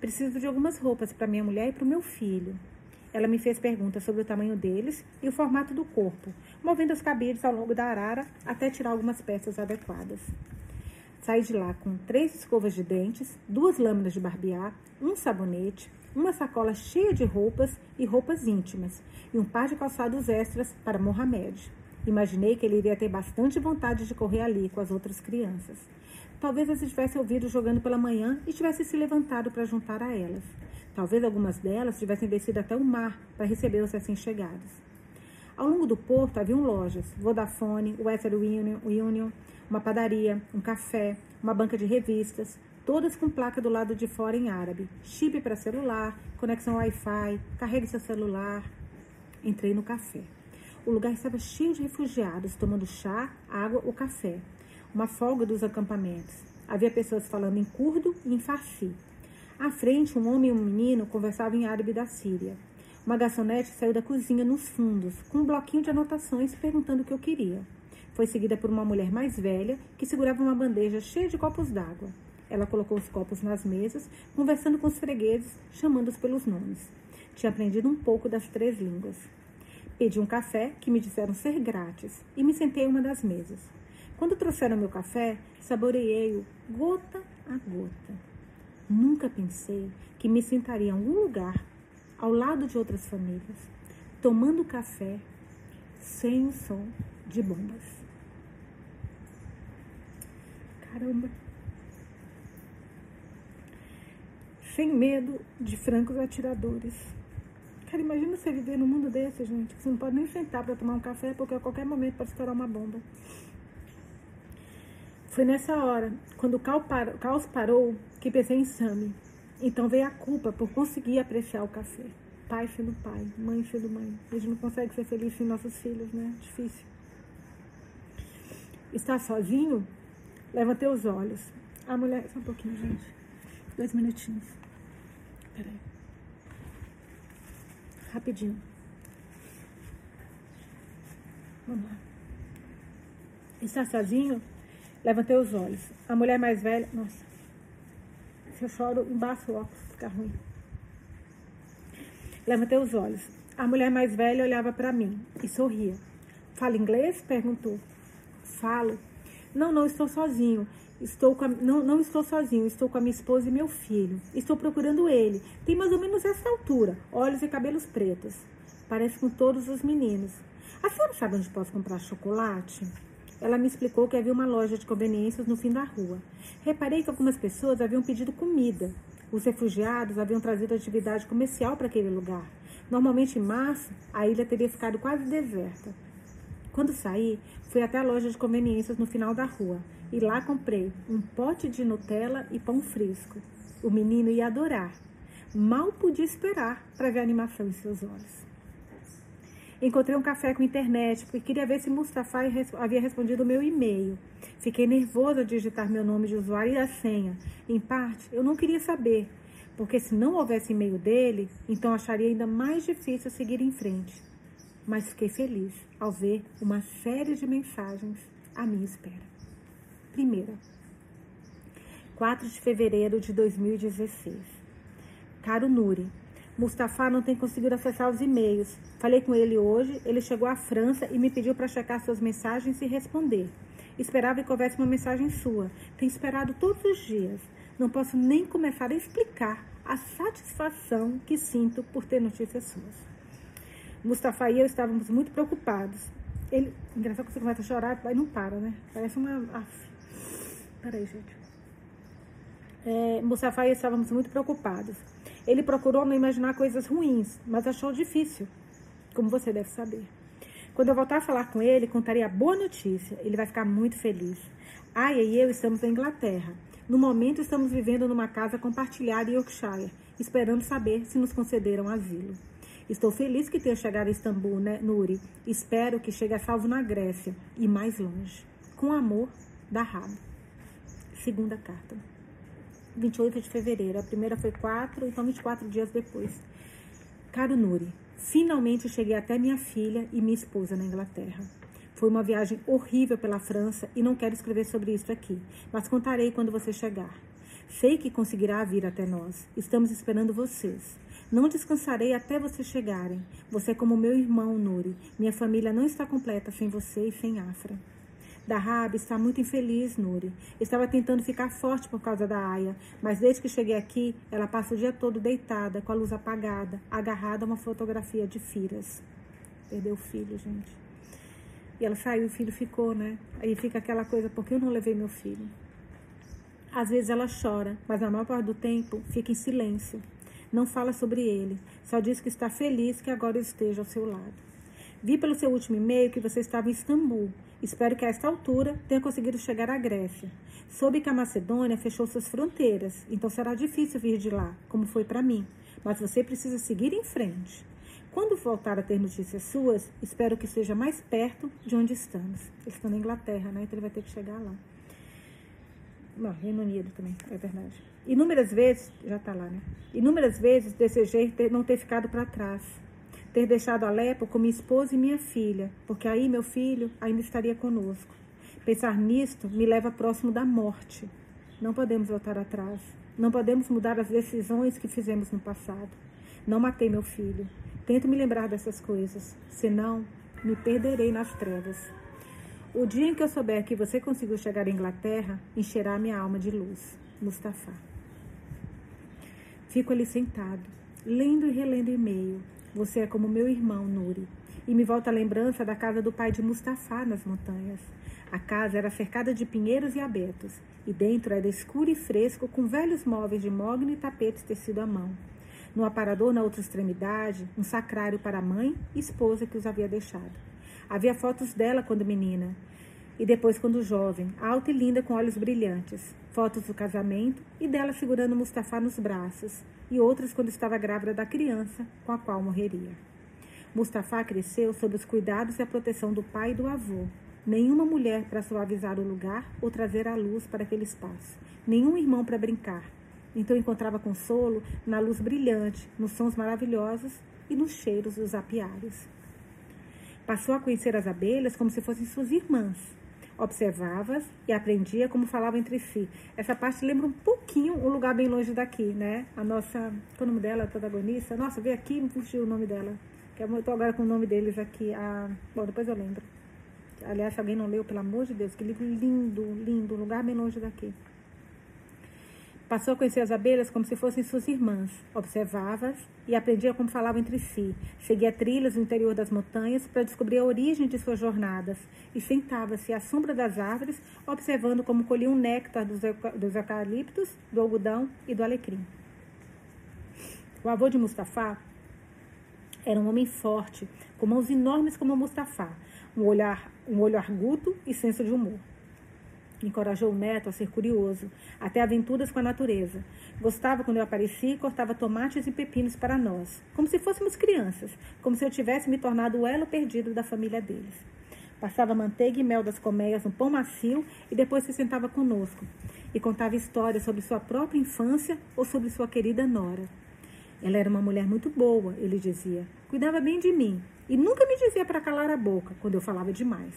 Preciso de algumas roupas para minha mulher e para o meu filho. Ela me fez perguntas sobre o tamanho deles e o formato do corpo, movendo os cabelos ao longo da arara até tirar algumas peças adequadas. Saí de lá com três escovas de dentes, duas lâminas de barbear, um sabonete, uma sacola cheia de roupas e roupas íntimas, e um par de calçados extras para Mohamed. Imaginei que ele iria ter bastante vontade de correr ali com as outras crianças. Talvez as tivesse ouvido jogando pela manhã e tivesse se levantado para juntar a elas. Talvez algumas delas tivessem descido até o mar para receber os recém-chegados. Ao longo do porto haviam lojas, Vodafone, Western Union, uma padaria, um café, uma banca de revistas, todas com placa do lado de fora em árabe, chip para celular, conexão Wi-Fi, carregue seu celular. Entrei no café. O lugar estava cheio de refugiados tomando chá, água ou café uma folga dos acampamentos. Havia pessoas falando em curdo e em farsi. À frente, um homem e um menino conversavam em árabe da Síria. Uma garçonete saiu da cozinha nos fundos, com um bloquinho de anotações perguntando o que eu queria. Foi seguida por uma mulher mais velha que segurava uma bandeja cheia de copos d'água. Ela colocou os copos nas mesas, conversando com os fregueses, chamando-os pelos nomes. Tinha aprendido um pouco das três línguas. Pedi um café, que me disseram ser grátis, e me sentei em uma das mesas. Quando trouxeram meu café, saboreei-o gota a gota. Nunca pensei que me sentaria em algum lugar ao lado de outras famílias, tomando café sem o som de bombas. Caramba! Sem medo de francos atiradores. Cara, imagina você viver num mundo desse, gente. Você não pode nem sentar para tomar um café porque a qualquer momento pode estourar uma bomba. Foi nessa hora, quando o caos parou, que pensei em Sami. Então veio a culpa por conseguir apreciar o café. Pai sendo pai, mãe sendo mãe. A gente não consegue ser feliz sem nossos filhos, né? Difícil. Está sozinho? Levantei os olhos. A mulher. Só um pouquinho, gente. Dois minutinhos. Peraí. Rapidinho. Vamos lá. Está sozinho? Levantei os olhos. A mulher mais velha. Nossa. Se eu choro, embaixo o óculos, fica ruim. Levantei os olhos. A mulher mais velha olhava para mim e sorria. Fala inglês? perguntou. Falo. Não, não estou sozinho. Estou a, não, não estou sozinho, estou com a minha esposa e meu filho. Estou procurando ele. Tem mais ou menos essa altura, olhos e cabelos pretos. Parece com todos os meninos. A senhora sabe onde posso comprar chocolate? Ela me explicou que havia uma loja de conveniências no fim da rua. Reparei que algumas pessoas haviam pedido comida. Os refugiados haviam trazido atividade comercial para aquele lugar. Normalmente em março, a ilha teria ficado quase deserta. Quando saí, fui até a loja de conveniências no final da rua e lá comprei um pote de Nutella e pão fresco. O menino ia adorar. Mal podia esperar para ver a animação em seus olhos. Encontrei um café com internet, porque queria ver se Mustafa havia respondido o meu e-mail. Fiquei nervosa de digitar meu nome de usuário e a senha. Em parte, eu não queria saber, porque se não houvesse e-mail dele, então acharia ainda mais difícil seguir em frente. Mas fiquei feliz ao ver uma série de mensagens à minha espera. Primeira, 4 de fevereiro de 2016. Caro Nuri, Mustafa não tem conseguido acessar os e-mails. Falei com ele hoje, ele chegou à França e me pediu para checar suas mensagens e responder. Esperava que houvesse uma mensagem sua. Tenho esperado todos os dias. Não posso nem começar a explicar a satisfação que sinto por ter notícias suas. Mustafa e eu estávamos muito preocupados. Ele, engraçado que você começa a chorar, aí não para, né? Parece uma. Peraí, gente. É, Mustafa e eu estávamos muito preocupados. Ele procurou não imaginar coisas ruins, mas achou difícil, como você deve saber. Quando eu voltar a falar com ele, contarei a boa notícia. Ele vai ficar muito feliz. Aya e eu estamos na Inglaterra. No momento, estamos vivendo numa casa compartilhada em Yorkshire, esperando saber se nos concederam asilo. Estou feliz que tenha chegado a Istambul, né, Nuri? Espero que chegue a salvo na Grécia e mais longe. Com amor, da Rabo. Segunda carta. 28 de fevereiro. A primeira foi 4, então 24 dias depois. Caro Nuri, finalmente cheguei até minha filha e minha esposa na Inglaterra. Foi uma viagem horrível pela França e não quero escrever sobre isso aqui, mas contarei quando você chegar. Sei que conseguirá vir até nós. Estamos esperando vocês. Não descansarei até vocês chegarem. Você é como meu irmão, Nuri. Minha família não está completa sem você e sem Afra. Dahab está muito infeliz, Nuri. Estava tentando ficar forte por causa da Aya, mas desde que cheguei aqui, ela passa o dia todo deitada, com a luz apagada, agarrada a uma fotografia de Firas. Perdeu o filho, gente. E ela saiu, o filho ficou, né? Aí fica aquela coisa, por que eu não levei meu filho? Às vezes ela chora, mas na maior parte do tempo fica em silêncio. Não fala sobre ele, só diz que está feliz que agora eu esteja ao seu lado. Vi pelo seu último e-mail que você estava em Istambul. Espero que a esta altura tenha conseguido chegar à Grécia. Soube que a Macedônia fechou suas fronteiras, então será difícil vir de lá, como foi para mim. Mas você precisa seguir em frente. Quando voltar a ter notícias suas, espero que seja mais perto de onde estamos. Eles na Inglaterra, né? Então ele vai ter que chegar lá. Não, Reino Unido também, é verdade. Inúmeras vezes, já está lá, né? Inúmeras vezes desejei ter, não ter ficado para trás. Ter deixado Alepo com minha esposa e minha filha, porque aí meu filho ainda estaria conosco. Pensar nisto me leva próximo da morte. Não podemos voltar atrás. Não podemos mudar as decisões que fizemos no passado. Não matei meu filho. Tento me lembrar dessas coisas, senão me perderei nas trevas. O dia em que eu souber que você conseguiu chegar à Inglaterra, encherá minha alma de luz. Mustafa. Fico ali sentado, lendo e relendo e-mail. Você é como meu irmão, Nuri. E me volta a lembrança da casa do pai de Mustafa nas montanhas. A casa era cercada de pinheiros e abetos, e dentro era escuro e fresco, com velhos móveis de mogno e tapetes tecido à mão. No aparador, na outra extremidade, um sacrário para a mãe e esposa que os havia deixado. Havia fotos dela quando menina, e depois quando jovem, alta e linda com olhos brilhantes. Fotos do casamento e dela segurando Mustafa nos braços, e outras quando estava grávida da criança com a qual morreria. Mustafa cresceu sob os cuidados e a proteção do pai e do avô. Nenhuma mulher para suavizar o lugar ou trazer a luz para aquele espaço. Nenhum irmão para brincar. Então encontrava consolo na luz brilhante, nos sons maravilhosos e nos cheiros dos apiários. Passou a conhecer as abelhas como se fossem suas irmãs observava e aprendia como falavam entre si. Essa parte lembra um pouquinho um lugar bem longe daqui, né? A nossa, qual é o nome dela, a protagonista? Nossa, veio aqui e me fugiu o nome dela. Que eu estou agora com o nome deles aqui. A... Bom, depois eu lembro. Aliás, se alguém não leu, pelo amor de Deus, que livro lindo, lindo, um lugar bem longe daqui. Passou a conhecer as abelhas como se fossem suas irmãs. Observava-as e aprendia como falavam entre si. Seguia trilhas no interior das montanhas para descobrir a origem de suas jornadas. E sentava-se à sombra das árvores, observando como colhiam o néctar dos, dos eucaliptos, do algodão e do alecrim. O avô de Mustafa era um homem forte, com mãos enormes como Mustafa, um, olhar, um olho arguto e senso de humor encorajou o neto a ser curioso, até aventuras com a natureza. Gostava quando eu aparecia e cortava tomates e pepinos para nós, como se fôssemos crianças, como se eu tivesse me tornado o elo perdido da família deles. Passava manteiga e mel das colmeias no pão macio e depois se sentava conosco e contava histórias sobre sua própria infância ou sobre sua querida Nora. Ela era uma mulher muito boa, ele dizia. Cuidava bem de mim e nunca me dizia para calar a boca quando eu falava demais.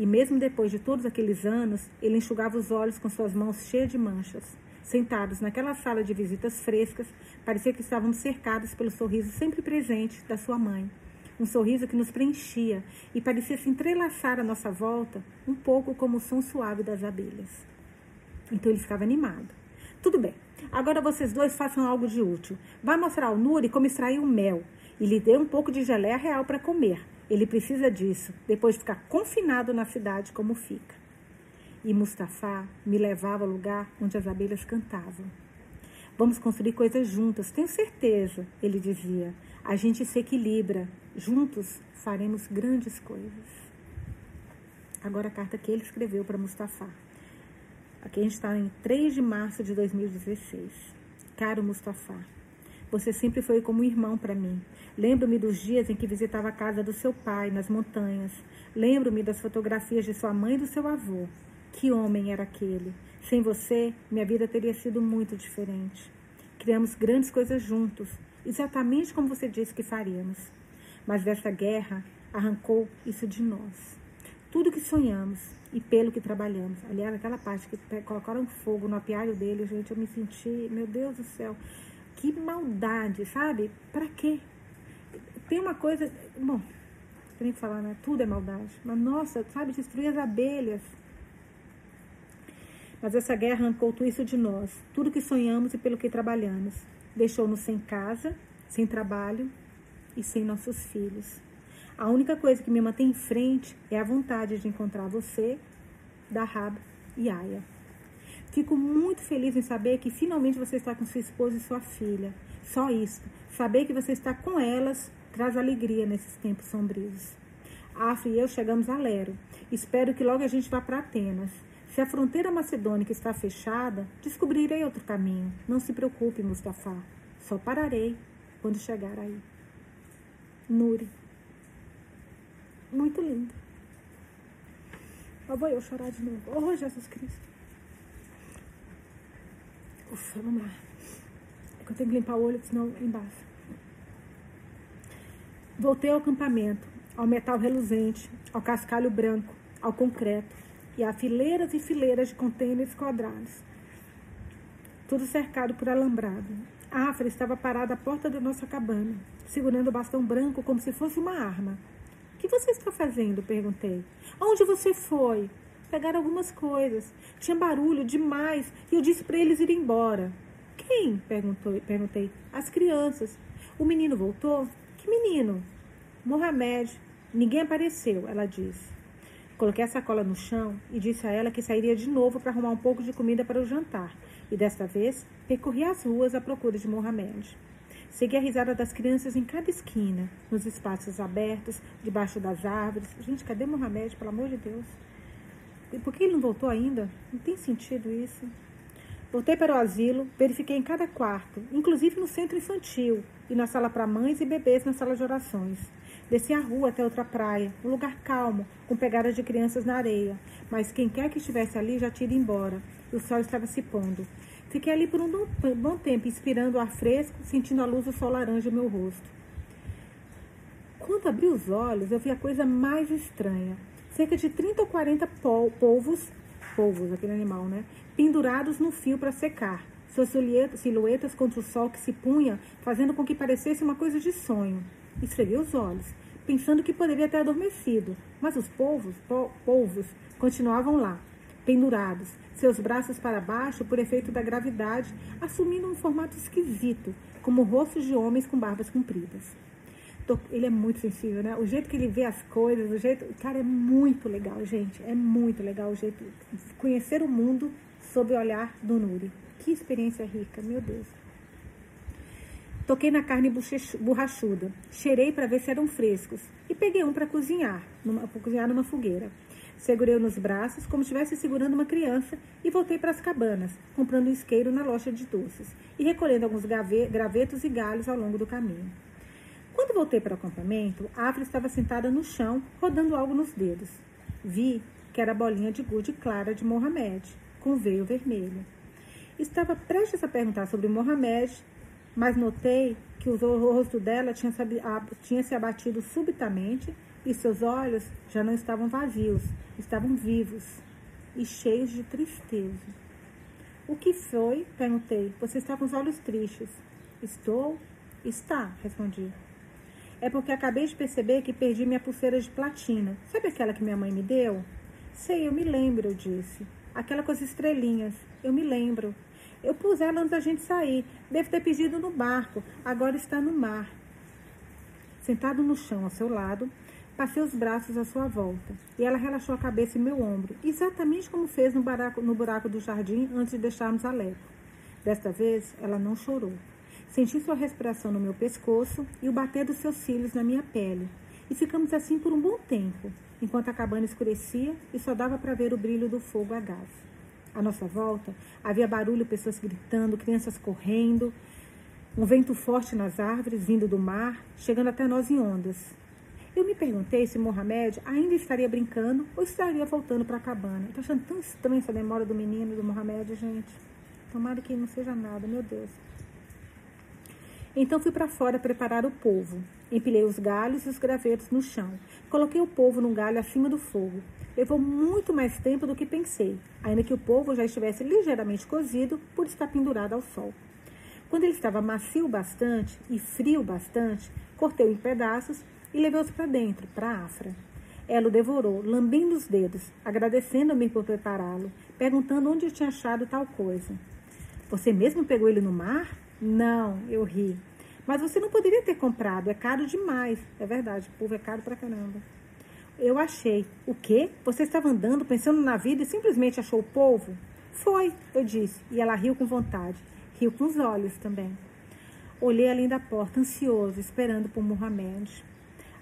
E mesmo depois de todos aqueles anos, ele enxugava os olhos com suas mãos cheias de manchas. Sentados naquela sala de visitas frescas, parecia que estávamos cercados pelo sorriso sempre presente da sua mãe. um sorriso que nos preenchia e parecia se entrelaçar à nossa volta, um pouco como o som suave das abelhas. Então ele ficava animado. Tudo bem, agora vocês dois façam algo de útil. Vá mostrar ao Nuri como extrair o mel e lhe dê um pouco de geleia real para comer. Ele precisa disso, depois de ficar confinado na cidade como fica. E Mustafa me levava ao lugar onde as abelhas cantavam. Vamos construir coisas juntas, tenho certeza, ele dizia. A gente se equilibra, juntos faremos grandes coisas. Agora a carta que ele escreveu para Mustafa. Aqui a gente está em 3 de março de 2016. Caro Mustafa, você sempre foi como um irmão para mim. Lembro-me dos dias em que visitava a casa do seu pai nas montanhas. Lembro-me das fotografias de sua mãe e do seu avô. Que homem era aquele? Sem você, minha vida teria sido muito diferente. Criamos grandes coisas juntos, exatamente como você disse que faríamos. Mas essa guerra arrancou isso de nós. Tudo que sonhamos e pelo que trabalhamos. Aliás, aquela parte que colocaram fogo no apiário dele, gente, eu me senti, meu Deus do céu, que maldade, sabe? Para quê? Tem uma coisa, bom, nem falar, né? Tudo é maldade. Mas nossa, sabe, destruir as abelhas, mas essa guerra arrancou tudo isso de nós, tudo que sonhamos e pelo que trabalhamos. Deixou-nos sem casa, sem trabalho e sem nossos filhos. A única coisa que me mantém em frente é a vontade de encontrar você, Dahab e Aya. Fico muito feliz em saber que finalmente você está com sua esposa e sua filha. Só isso. Saber que você está com elas traz alegria nesses tempos sombrios. Afro e eu chegamos a Lero. Espero que logo a gente vá para Atenas. Se a fronteira macedônica está fechada, descobrirei outro caminho. Não se preocupe, Mustafa. Só pararei quando chegar aí. Nuri. Muito lindo. Lá vou eu chorar de novo. Oh, Jesus Cristo. Ufa, vamos lá. É eu tenho que limpar o olho, senão embaixo. Voltei ao acampamento, ao metal reluzente, ao cascalho branco, ao concreto e há fileiras e fileiras de contêineres quadrados, tudo cercado por alambrado. A Afra estava parada à porta da nossa cabana, segurando o bastão branco como se fosse uma arma. O que você está fazendo? perguntei. Onde você foi? Pegar algumas coisas. Tinha barulho demais e eu disse para eles ir embora. Quem? Perguntou, perguntei. As crianças. O menino voltou? Que menino? Mohamed. Ninguém apareceu, ela disse. Coloquei a sacola no chão e disse a ela que sairia de novo para arrumar um pouco de comida para o jantar. E desta vez, percorri as ruas à procura de Mohamed. Segui a risada das crianças em cada esquina, nos espaços abertos, debaixo das árvores. Gente, cadê Mohamed, pelo amor de Deus? E por que ele não voltou ainda? Não tem sentido isso. Voltei para o asilo, verifiquei em cada quarto, inclusive no centro infantil e na sala para mães e bebês na sala de orações. Desci a rua até outra praia, um lugar calmo, com pegadas de crianças na areia. Mas quem quer que estivesse ali já tinha ido embora. O sol estava se pondo. Fiquei ali por um bom tempo, inspirando o ar fresco, sentindo a luz do sol laranja no meu rosto. Quando abri os olhos, eu vi a coisa mais estranha. Cerca de 30 ou 40 polvos, polvos, aquele animal, né? Pendurados no fio para secar. Suas silhuetas contra o sol que se punha, fazendo com que parecesse uma coisa de sonho. Esfreguei os olhos pensando que poderia ter adormecido, mas os polvos, polvos continuavam lá, pendurados, seus braços para baixo por efeito da gravidade, assumindo um formato esquisito, como rostos de homens com barbas compridas. Ele é muito sensível, né? O jeito que ele vê as coisas, o jeito. Cara, é muito legal, gente. É muito legal o jeito conhecer o mundo sob o olhar do Nuri. Que experiência rica, meu Deus. Toquei na carne borrachuda, cheirei para ver se eram frescos e peguei um para cozinhar, numa, cozinhar numa fogueira. Segurei-o nos braços como se estivesse segurando uma criança e voltei para as cabanas, comprando um isqueiro na loja de doces e recolhendo alguns gravetos e galhos ao longo do caminho. Quando voltei para o acampamento, Afra estava sentada no chão, rodando algo nos dedos. Vi que era a bolinha de gude clara de Mohamed, com veio vermelho. Estava prestes a perguntar sobre Mohamed mas notei que o rosto dela tinha, tinha se abatido subitamente e seus olhos já não estavam vazios, estavam vivos e cheios de tristeza. O que foi? perguntei. Você está com os olhos tristes. Estou? Está, respondi. é porque acabei de perceber que perdi minha pulseira de platina. Sabe aquela que minha mãe me deu? Sei, eu me lembro, eu disse. Aquela com as estrelinhas. Eu me lembro. Eu pus ela antes da gente sair. Deve ter pedido no barco. Agora está no mar. Sentado no chão ao seu lado, passei os braços à sua volta. E ela relaxou a cabeça em meu ombro, exatamente como fez no buraco, no buraco do jardim antes de deixarmos Alepo. Desta vez, ela não chorou. Senti sua respiração no meu pescoço e o bater dos seus cílios na minha pele. E ficamos assim por um bom tempo, enquanto a cabana escurecia e só dava para ver o brilho do fogo a gás. À nossa volta, havia barulho, pessoas gritando, crianças correndo, um vento forte nas árvores, vindo do mar, chegando até nós em ondas. Eu me perguntei se Mohamed ainda estaria brincando ou estaria voltando para a cabana. Estou achando tão estranha essa memória do menino do Mohamed, gente. Tomara que não seja nada, meu Deus. Então fui para fora preparar o polvo. Empilhei os galhos e os gravetos no chão. Coloquei o polvo num galho acima do fogo. Levou muito mais tempo do que pensei, ainda que o polvo já estivesse ligeiramente cozido por estar pendurado ao sol. Quando ele estava macio bastante e frio bastante, cortei-o em pedaços e levei-os para dentro, para a afra. Ela o devorou, lambendo os dedos, agradecendo-me por prepará-lo, perguntando onde eu tinha achado tal coisa. Você mesmo pegou ele no mar? Não, eu ri. Mas você não poderia ter comprado, é caro demais. É verdade, o povo é caro pra caramba. Eu achei. O quê? Você estava andando, pensando na vida e simplesmente achou o povo? Foi, eu disse, e ela riu com vontade. Riu com os olhos também. Olhei além da porta, ansioso, esperando por Mohamed.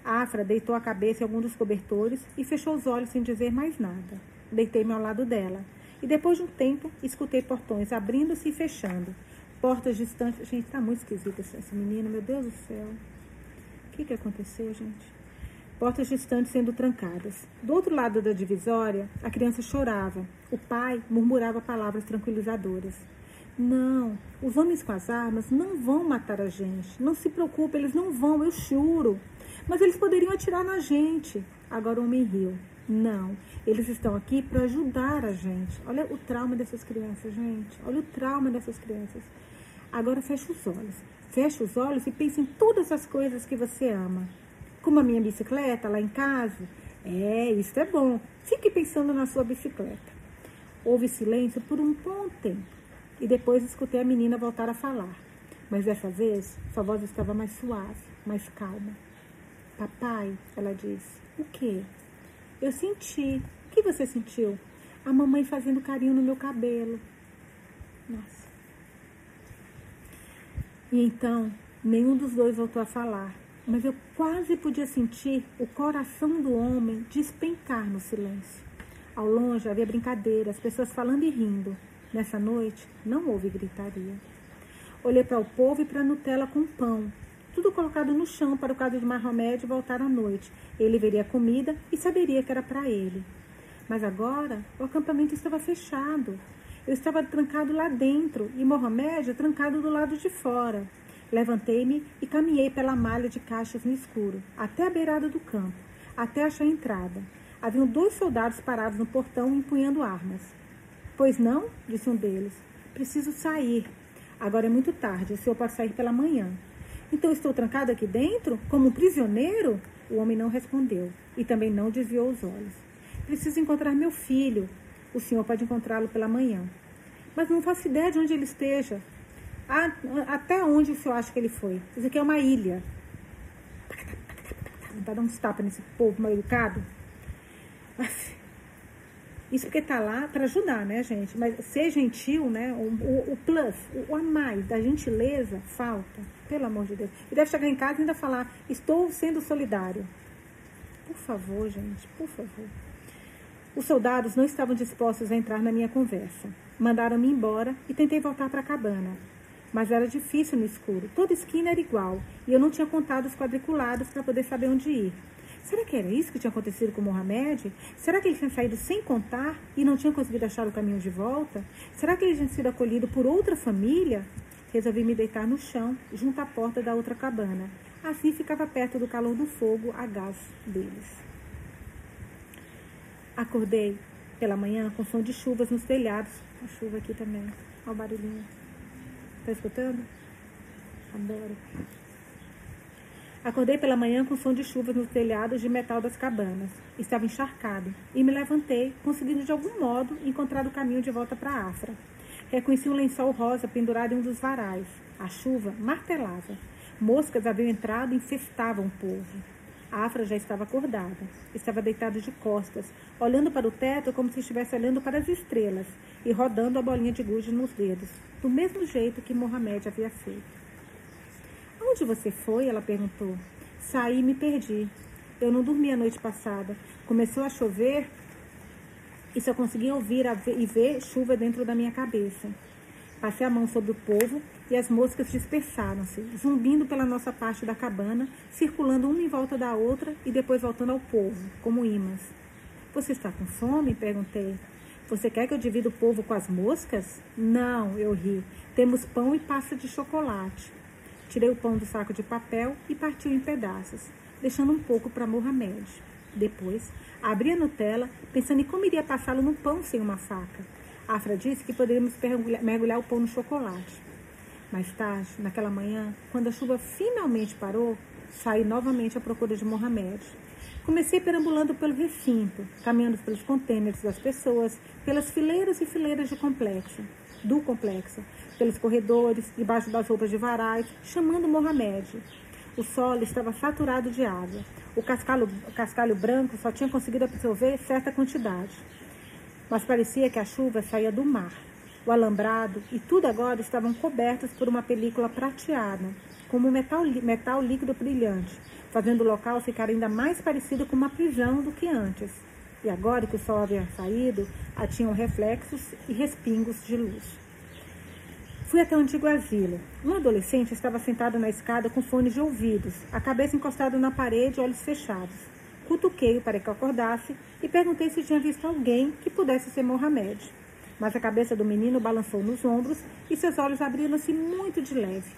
Afra deitou a cabeça em algum dos cobertores e fechou os olhos sem dizer mais nada. Deitei-me ao lado dela. E depois de um tempo, escutei portões abrindo-se e fechando. Portas distantes. Gente, tá muito esquisito esse, esse menino, meu Deus do céu. O que, que aconteceu, gente? Portas distantes sendo trancadas. Do outro lado da divisória, a criança chorava. O pai murmurava palavras tranquilizadoras. Não, os homens com as armas não vão matar a gente. Não se preocupe, eles não vão, eu juro. Mas eles poderiam atirar na gente. Agora o homem riu. Não, eles estão aqui para ajudar a gente. Olha o trauma dessas crianças, gente. Olha o trauma dessas crianças. Agora fecha os olhos. Fecha os olhos e pense em todas as coisas que você ama. Como a minha bicicleta lá em casa. É, isso é bom. Fique pensando na sua bicicleta. Houve silêncio por um bom tempo e depois escutei a menina voltar a falar. Mas dessa vez, sua voz estava mais suave, mais calma. Papai, ela disse, o quê? Eu senti. O que você sentiu? A mamãe fazendo carinho no meu cabelo. Nossa. E então, nenhum dos dois voltou a falar, mas eu quase podia sentir o coração do homem despencar no silêncio. Ao longe havia brincadeira, as pessoas falando e rindo. Nessa noite, não houve gritaria. Olhei para o povo e para a Nutella com pão, tudo colocado no chão para o caso de Mahomet voltar à noite. Ele veria a comida e saberia que era para ele. Mas agora o acampamento estava fechado. Eu estava trancado lá dentro e Mohamed trancado do lado de fora. Levantei-me e caminhei pela malha de caixas no escuro, até a beirada do campo, até achar a entrada. Haviam dois soldados parados no portão empunhando armas. Pois não, disse um deles. Preciso sair. Agora é muito tarde, o senhor pode sair pela manhã. Então estou trancado aqui dentro, como um prisioneiro? O homem não respondeu e também não desviou os olhos. Preciso encontrar meu filho. O senhor pode encontrá-lo pela manhã. Mas não faço ideia de onde ele esteja. Até onde o senhor acha que ele foi? Isso aqui é uma ilha. Vai dar uns tapas nesse povo mal educado. Isso porque tá lá para ajudar, né, gente? Mas ser gentil, né? O, o, o plus, o, o, a mais da gentileza falta, pelo amor de Deus. E deve chegar em casa e ainda falar: estou sendo solidário. Por favor, gente, por favor. Os soldados não estavam dispostos a entrar na minha conversa. Mandaram-me embora e tentei voltar para a cabana. Mas era difícil no escuro. Toda esquina era igual e eu não tinha contado os quadriculados para poder saber onde ir. Será que era isso que tinha acontecido com Mohamed? Será que ele tinha saído sem contar e não tinha conseguido achar o caminho de volta? Será que ele tinha sido acolhido por outra família? Resolvi me deitar no chão, junto à porta da outra cabana. Assim ficava perto do calor do fogo a gás deles. Acordei pela manhã com som de chuvas nos telhados. A chuva aqui também. Olha o barulhinho. Tá escutando? Adoro. Acordei pela manhã com som de chuva nos telhados de metal das cabanas. Estava encharcado e me levantei, conseguindo de algum modo encontrar o caminho de volta para a Afra. Reconheci um lençol rosa pendurado em um dos varais. A chuva martelava. Moscas haviam entrado e infestavam o povo. Afra já estava acordada. Estava deitada de costas, olhando para o teto como se estivesse olhando para as estrelas e rodando a bolinha de gude nos dedos, do mesmo jeito que Mohamed havia feito. Onde você foi? Ela perguntou. Saí e me perdi. Eu não dormi a noite passada. Começou a chover e só conseguia ouvir e ver chuva dentro da minha cabeça. Passei a mão sobre o povo e as moscas dispersaram-se, zumbindo pela nossa parte da cabana, circulando uma em volta da outra e depois voltando ao povo, como imãs. Você está com fome? perguntei. Você quer que eu divida o povo com as moscas? Não, eu ri. Temos pão e pasta de chocolate. Tirei o pão do saco de papel e partiu em pedaços, deixando um pouco para Mohamed. Depois, abri a Nutella, pensando em como iria passá-lo no pão sem uma faca. Afra disse que poderíamos mergulhar o pão no chocolate. Mais tarde, naquela manhã, quando a chuva finalmente parou, saí novamente à procura de Mohamed. Comecei perambulando pelo recinto, caminhando pelos contêineres das pessoas, pelas fileiras e fileiras de complexo, do complexo, pelos corredores, debaixo das roupas de varais, chamando Mohamed. O solo estava saturado de água. O cascalho, o cascalho branco só tinha conseguido absorver certa quantidade. Mas parecia que a chuva saía do mar. O alambrado e tudo agora estavam cobertos por uma película prateada, como metal, metal líquido brilhante, fazendo o local ficar ainda mais parecido com uma prisão do que antes. E agora que o sol havia saído, tinham reflexos e respingos de luz. Fui até o antigo asilo. Um adolescente estava sentado na escada com fones de ouvidos, a cabeça encostada na parede, olhos fechados. Cutuquei-o para que acordasse e perguntei se tinha visto alguém que pudesse ser Mohamed. Mas a cabeça do menino balançou nos ombros e seus olhos abriram-se muito de leve.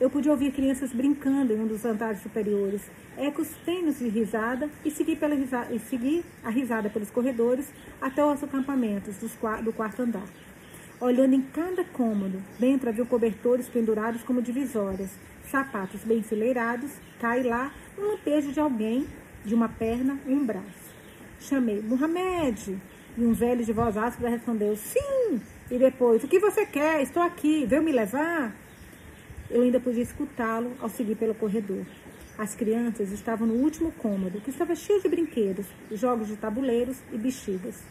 Eu pude ouvir crianças brincando em um dos andares superiores, ecos tênues de risada e segui, pela risada, e segui a risada pelos corredores até os acampamentos do quarto andar. Olhando em cada cômodo, dentro havia cobertores pendurados como divisórias, sapatos bem enfileirados, cai lá um lampejo de alguém, de uma perna e um braço. Chamei, Mohamed! E um velho de voz áspera respondeu, sim! E depois, o que você quer? Estou aqui, veio me levar? Eu ainda podia escutá-lo ao seguir pelo corredor. As crianças estavam no último cômodo, que estava cheio de brinquedos, jogos de tabuleiros e bexigas.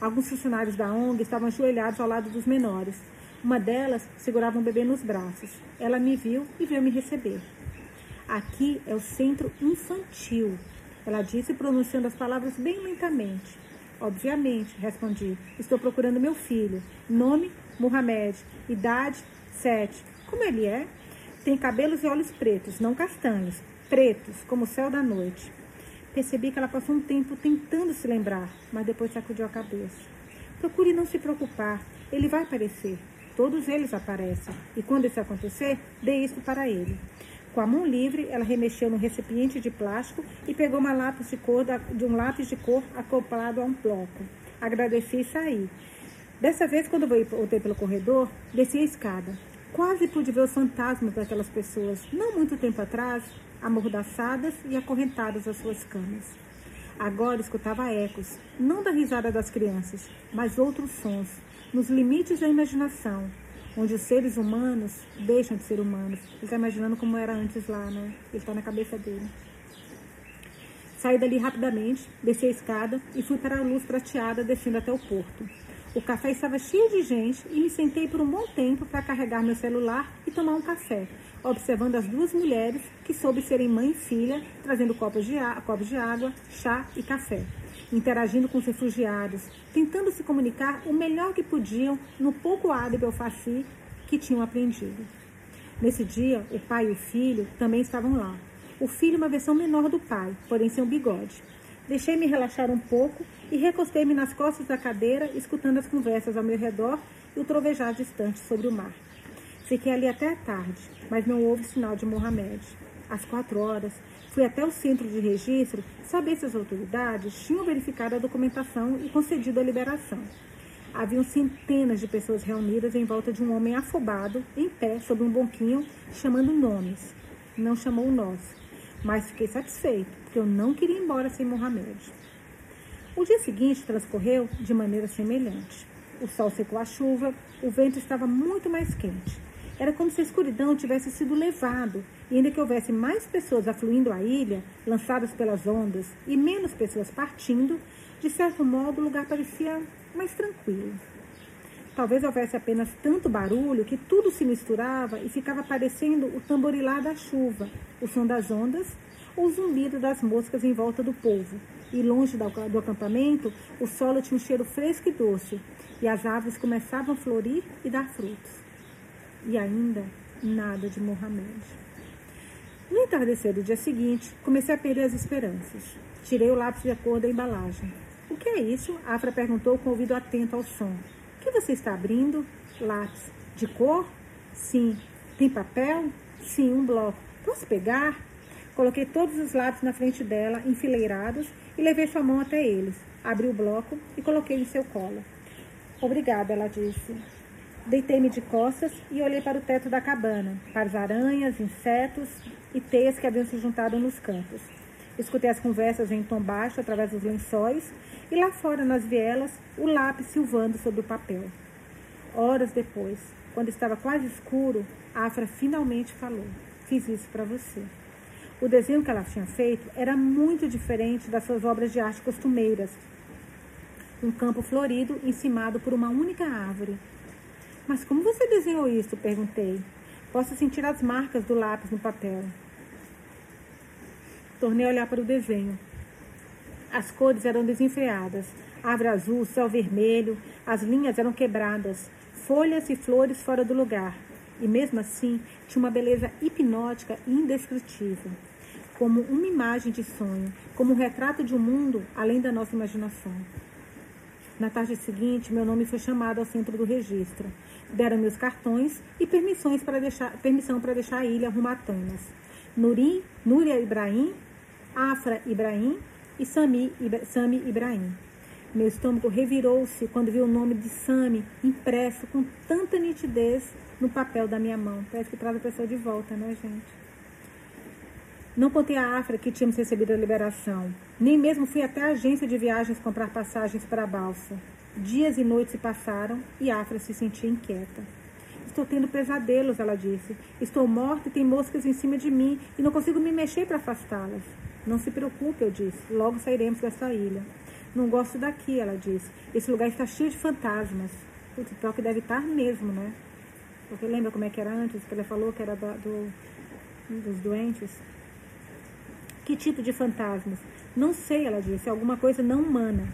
Alguns funcionários da ONG estavam ajoelhados ao lado dos menores. Uma delas segurava um bebê nos braços. Ela me viu e veio me receber. Aqui é o centro infantil, ela disse, pronunciando as palavras bem lentamente. Obviamente, respondi. Estou procurando meu filho. Nome: Mohamed. Idade: sete. Como ele é? Tem cabelos e olhos pretos, não castanhos. Pretos, como o céu da noite. Percebi que ela passou um tempo tentando se lembrar, mas depois sacudiu a cabeça. Procure não se preocupar, ele vai aparecer. Todos eles aparecem, e quando isso acontecer, dê isso para ele. Com a mão livre, ela remexeu no recipiente de plástico e pegou uma lápis de cor de um lápis de cor acoplado a um bloco. Agradeci e saí. Dessa vez, quando voltei pelo corredor, desci a escada. Quase pude ver os fantasmas daquelas pessoas. Não muito tempo atrás, amordaçadas e acorrentadas às suas camas. Agora escutava ecos, não da risada das crianças, mas outros sons, nos limites da imaginação, onde os seres humanos deixam de ser humanos. Ele está imaginando como era antes lá, né? Ele está na cabeça dele. Saí dali rapidamente, desci a escada e fui para a luz prateada descendo até o porto. O café estava cheio de gente e me sentei por um bom tempo para carregar meu celular e tomar um café, observando as duas mulheres que soube serem mãe e filha, trazendo copos de, copos de água, chá e café, interagindo com os refugiados, tentando se comunicar o melhor que podiam no pouco hábil farsi que tinham aprendido. Nesse dia, o pai e o filho também estavam lá. O filho, uma versão menor do pai, porém sem o bigode. Deixei-me relaxar um pouco e recostei-me nas costas da cadeira, escutando as conversas ao meu redor e o trovejar distante sobre o mar. Fiquei ali até a tarde, mas não houve sinal de Mohamed. Às quatro horas, fui até o centro de registro saber se as autoridades tinham verificado a documentação e concedido a liberação. Haviam centenas de pessoas reunidas em volta de um homem afobado, em pé, sobre um banquinho, chamando nomes. Não chamou o nosso. mas fiquei satisfeito, porque eu não queria ir embora sem Mohamed. O dia seguinte transcorreu de maneira semelhante. O sol secou a chuva, o vento estava muito mais quente. Era como se a escuridão tivesse sido levado, e ainda que houvesse mais pessoas afluindo à ilha, lançadas pelas ondas, e menos pessoas partindo, de certo modo o lugar parecia mais tranquilo. Talvez houvesse apenas tanto barulho que tudo se misturava e ficava parecendo o tamborilar da chuva, o som das ondas, ou o zumbido das moscas em volta do povo, e longe do acampamento, o solo tinha um cheiro fresco e doce, e as árvores começavam a florir e dar frutos. E ainda nada de Mohamed. No entardecer do dia seguinte, comecei a perder as esperanças. Tirei o lápis de cor da embalagem. O que é isso? Afra perguntou com o ouvido atento ao som. O que você está abrindo? Lápis. De cor? Sim. Tem papel? Sim, um bloco. Posso pegar? Coloquei todos os lápis na frente dela, enfileirados, e levei sua mão até eles. Abri o bloco e coloquei em seu colo. Obrigada, ela disse. Deitei-me de costas e olhei para o teto da cabana, para as aranhas, insetos e teias que haviam se juntado nos cantos. Escutei as conversas em tom baixo através dos lençóis e lá fora nas vielas o lápis silvando sobre o papel. Horas depois, quando estava quase escuro, a Afra finalmente falou: Fiz isso para você. O desenho que ela tinha feito era muito diferente das suas obras de arte costumeiras. Um campo florido encimado por uma única árvore. Mas como você desenhou isso? perguntei. Posso sentir as marcas do lápis no papel. Tornei a olhar para o desenho. As cores eram desenfreadas. Árvore azul, céu vermelho, as linhas eram quebradas, folhas e flores fora do lugar. E mesmo assim, tinha uma beleza hipnótica e indescritível como uma imagem de sonho, como um retrato de um mundo além da nossa imaginação. Na tarde seguinte, meu nome foi chamado ao centro do registro. Deram meus cartões e permissões para deixar, permissão para deixar a ilha rumo a Atenas. Nurim, Núria Ibrahim, Afra Ibrahim e Sami, Sami Ibrahim. Meu estômago revirou-se quando vi o nome de Sami impresso com tanta nitidez no papel da minha mão. Parece que traz a pessoa de volta, né, gente? Não contei à Afra que tínhamos recebido a liberação. Nem mesmo fui até a agência de viagens comprar passagens para a balsa. Dias e noites se passaram e Afra se sentia inquieta. Estou tendo pesadelos, ela disse. Estou morta e tem moscas em cima de mim e não consigo me mexer para afastá-las. Não se preocupe, eu disse. Logo sairemos dessa ilha. Não gosto daqui, ela disse. Esse lugar está cheio de fantasmas. Pior que deve estar mesmo, né? Porque lembra como é que era antes, que ela falou que era do, do dos doentes? Que tipo de fantasmas? Não sei, ela disse, alguma coisa não humana.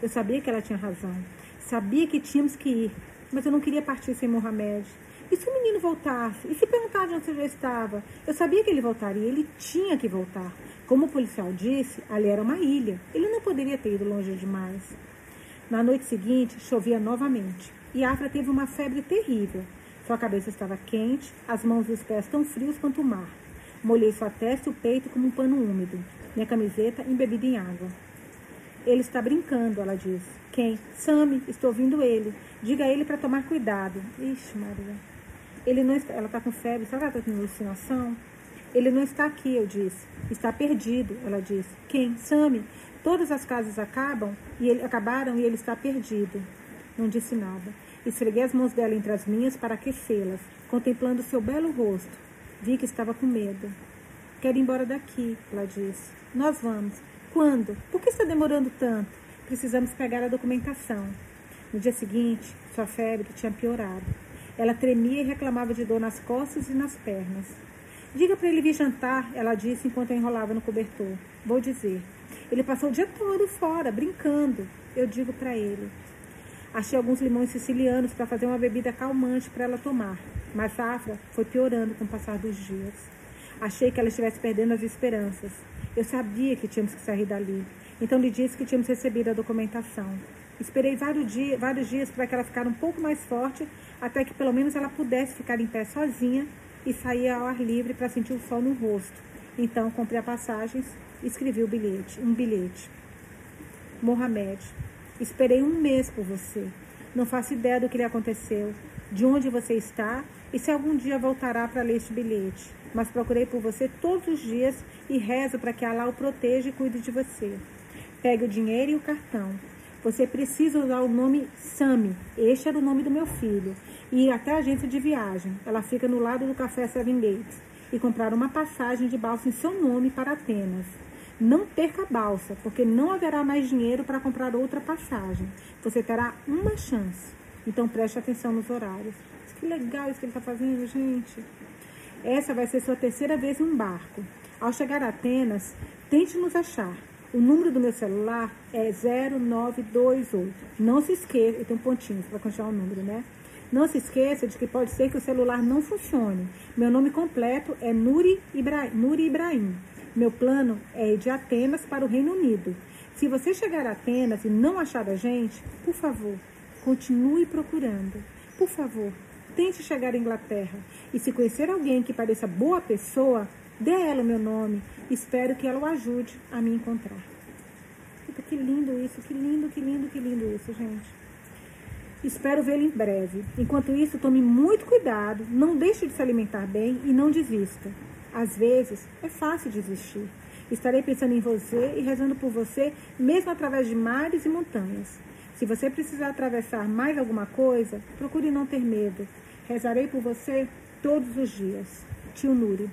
Eu sabia que ela tinha razão. Sabia que tínhamos que ir, mas eu não queria partir sem Mohamed. E se o menino voltasse? E se perguntar de onde já estava? Eu sabia que ele voltaria, ele tinha que voltar. Como o policial disse, ali era uma ilha. Ele não poderia ter ido longe demais. Na noite seguinte, chovia novamente. E Afra teve uma febre terrível. Sua cabeça estava quente, as mãos e os pés tão frios quanto o mar. Molhei sua testa e o peito como um pano úmido. Minha camiseta embebida em água. Ele está brincando, ela disse. Quem? Sammy, estou ouvindo ele. Diga a ele para tomar cuidado. Ixi, Maria. Ele não está, ela está com febre, será que ela está com alucinação? Ele não está aqui, eu disse. Está perdido, ela disse. Quem? Sammy. Todas as casas acabam e ele acabaram e ele está perdido. Não disse nada. Esfreguei as mãos dela entre as minhas para aquecê-las, contemplando seu belo rosto Vi que estava com medo. Quero ir embora daqui, ela disse. Nós vamos. Quando? Por que está demorando tanto? Precisamos pegar a documentação. No dia seguinte, sua febre tinha piorado. Ela tremia e reclamava de dor nas costas e nas pernas. Diga para ele vir jantar, ela disse enquanto enrolava no cobertor. Vou dizer. Ele passou o dia todo fora, brincando. Eu digo para ele. Achei alguns limões sicilianos para fazer uma bebida calmante para ela tomar. Mas a Afra foi piorando com o passar dos dias. Achei que ela estivesse perdendo as esperanças. Eu sabia que tínhamos que sair dali. Então lhe disse que tínhamos recebido a documentação. Esperei vários dias, vários dias para que ela ficara um pouco mais forte, até que pelo menos ela pudesse ficar em pé sozinha e sair ao ar livre para sentir o sol no rosto. Então comprei a passagens e escrevi o bilhete, um bilhete. Mohamed, esperei um mês por você. Não faço ideia do que lhe aconteceu, de onde você está e se algum dia voltará para ler este bilhete. mas procurei por você todos os dias e rezo para que Allah o proteja e cuide de você. Pegue o dinheiro e o cartão. Você precisa usar o nome Sami. Este era o nome do meu filho. E até a agência de viagem. Ela fica no lado do Café Seven Gates. E comprar uma passagem de balsa em seu nome para Atenas. Não perca a balsa, porque não haverá mais dinheiro para comprar outra passagem. Você terá uma chance. Então preste atenção nos horários. Que legal isso que ele está fazendo, gente. Essa vai ser sua terceira vez em um barco. Ao chegar a Atenas, tente nos achar. O número do meu celular é 0928. Não se esqueça, tem um pontinho para continuar o número, né? Não se esqueça de que pode ser que o celular não funcione. Meu nome completo é Nuri, Ibra... Nuri Ibrahim. Meu plano é ir de Atenas para o Reino Unido. Se você chegar a Atenas e não achar a gente, por favor, continue procurando. Por favor, tente chegar à Inglaterra. E se conhecer alguém que pareça boa pessoa, dê a ela o meu nome. Espero que ela o ajude a me encontrar. Puta, que lindo isso, que lindo, que lindo, que lindo isso, gente. Espero vê-lo em breve. Enquanto isso, tome muito cuidado, não deixe de se alimentar bem e não desista. Às vezes, é fácil desistir. Estarei pensando em você e rezando por você, mesmo através de mares e montanhas. Se você precisar atravessar mais alguma coisa, procure não ter medo. Rezarei por você todos os dias. Tio Nuri.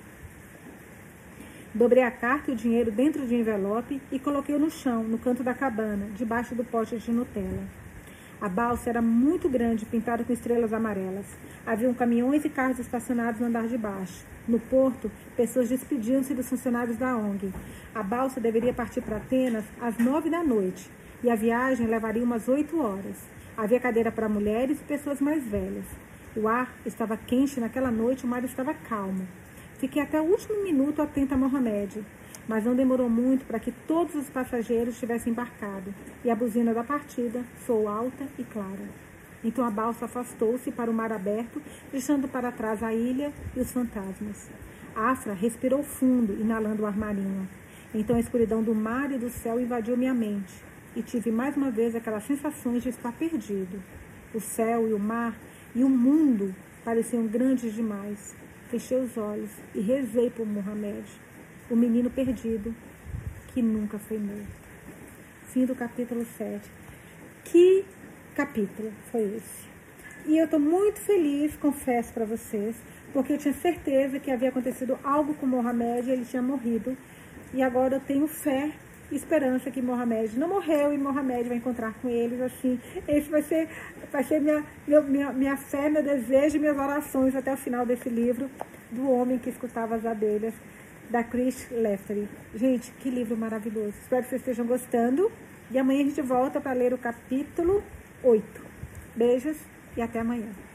Dobrei a carta e o dinheiro dentro de um envelope e coloquei-o no chão, no canto da cabana, debaixo do pote de Nutella. A balsa era muito grande, pintada com estrelas amarelas. Haviam caminhões e carros estacionados no andar de baixo. No porto, pessoas despediam-se dos funcionários da ONG. A balsa deveria partir para Atenas às nove da noite e a viagem levaria umas oito horas. Havia cadeira para mulheres e pessoas mais velhas. O ar estava quente naquela noite, o mar estava calmo. Fiquei até o último minuto atenta a Mohamed, mas não demorou muito para que todos os passageiros tivessem embarcado, e a buzina da partida soou alta e clara. Então a balsa afastou-se para o mar aberto, deixando para trás a ilha e os fantasmas. Afra respirou fundo, inalando o ar marinho. Então a escuridão do mar e do céu invadiu minha mente, e tive mais uma vez aquelas sensações de estar perdido. O céu e o mar e o mundo pareciam grandes demais. Fechei os olhos e rezei por Mohamed o menino perdido que nunca foi morto. Fim do capítulo 7. Que capítulo foi esse? E eu estou muito feliz, confesso para vocês, porque eu tinha certeza que havia acontecido algo com Mohamed ele tinha morrido. E agora eu tenho fé esperança que Mohamed não morreu e Mohamed vai encontrar com eles. Assim, esse vai ser, vai ser minha, minha, minha fé, meu desejo minhas orações até o final desse livro do homem que escutava as abelhas da Chris Leffery. Gente, que livro maravilhoso. Espero que vocês estejam gostando. E amanhã a gente volta para ler o capítulo 8. Beijos e até amanhã.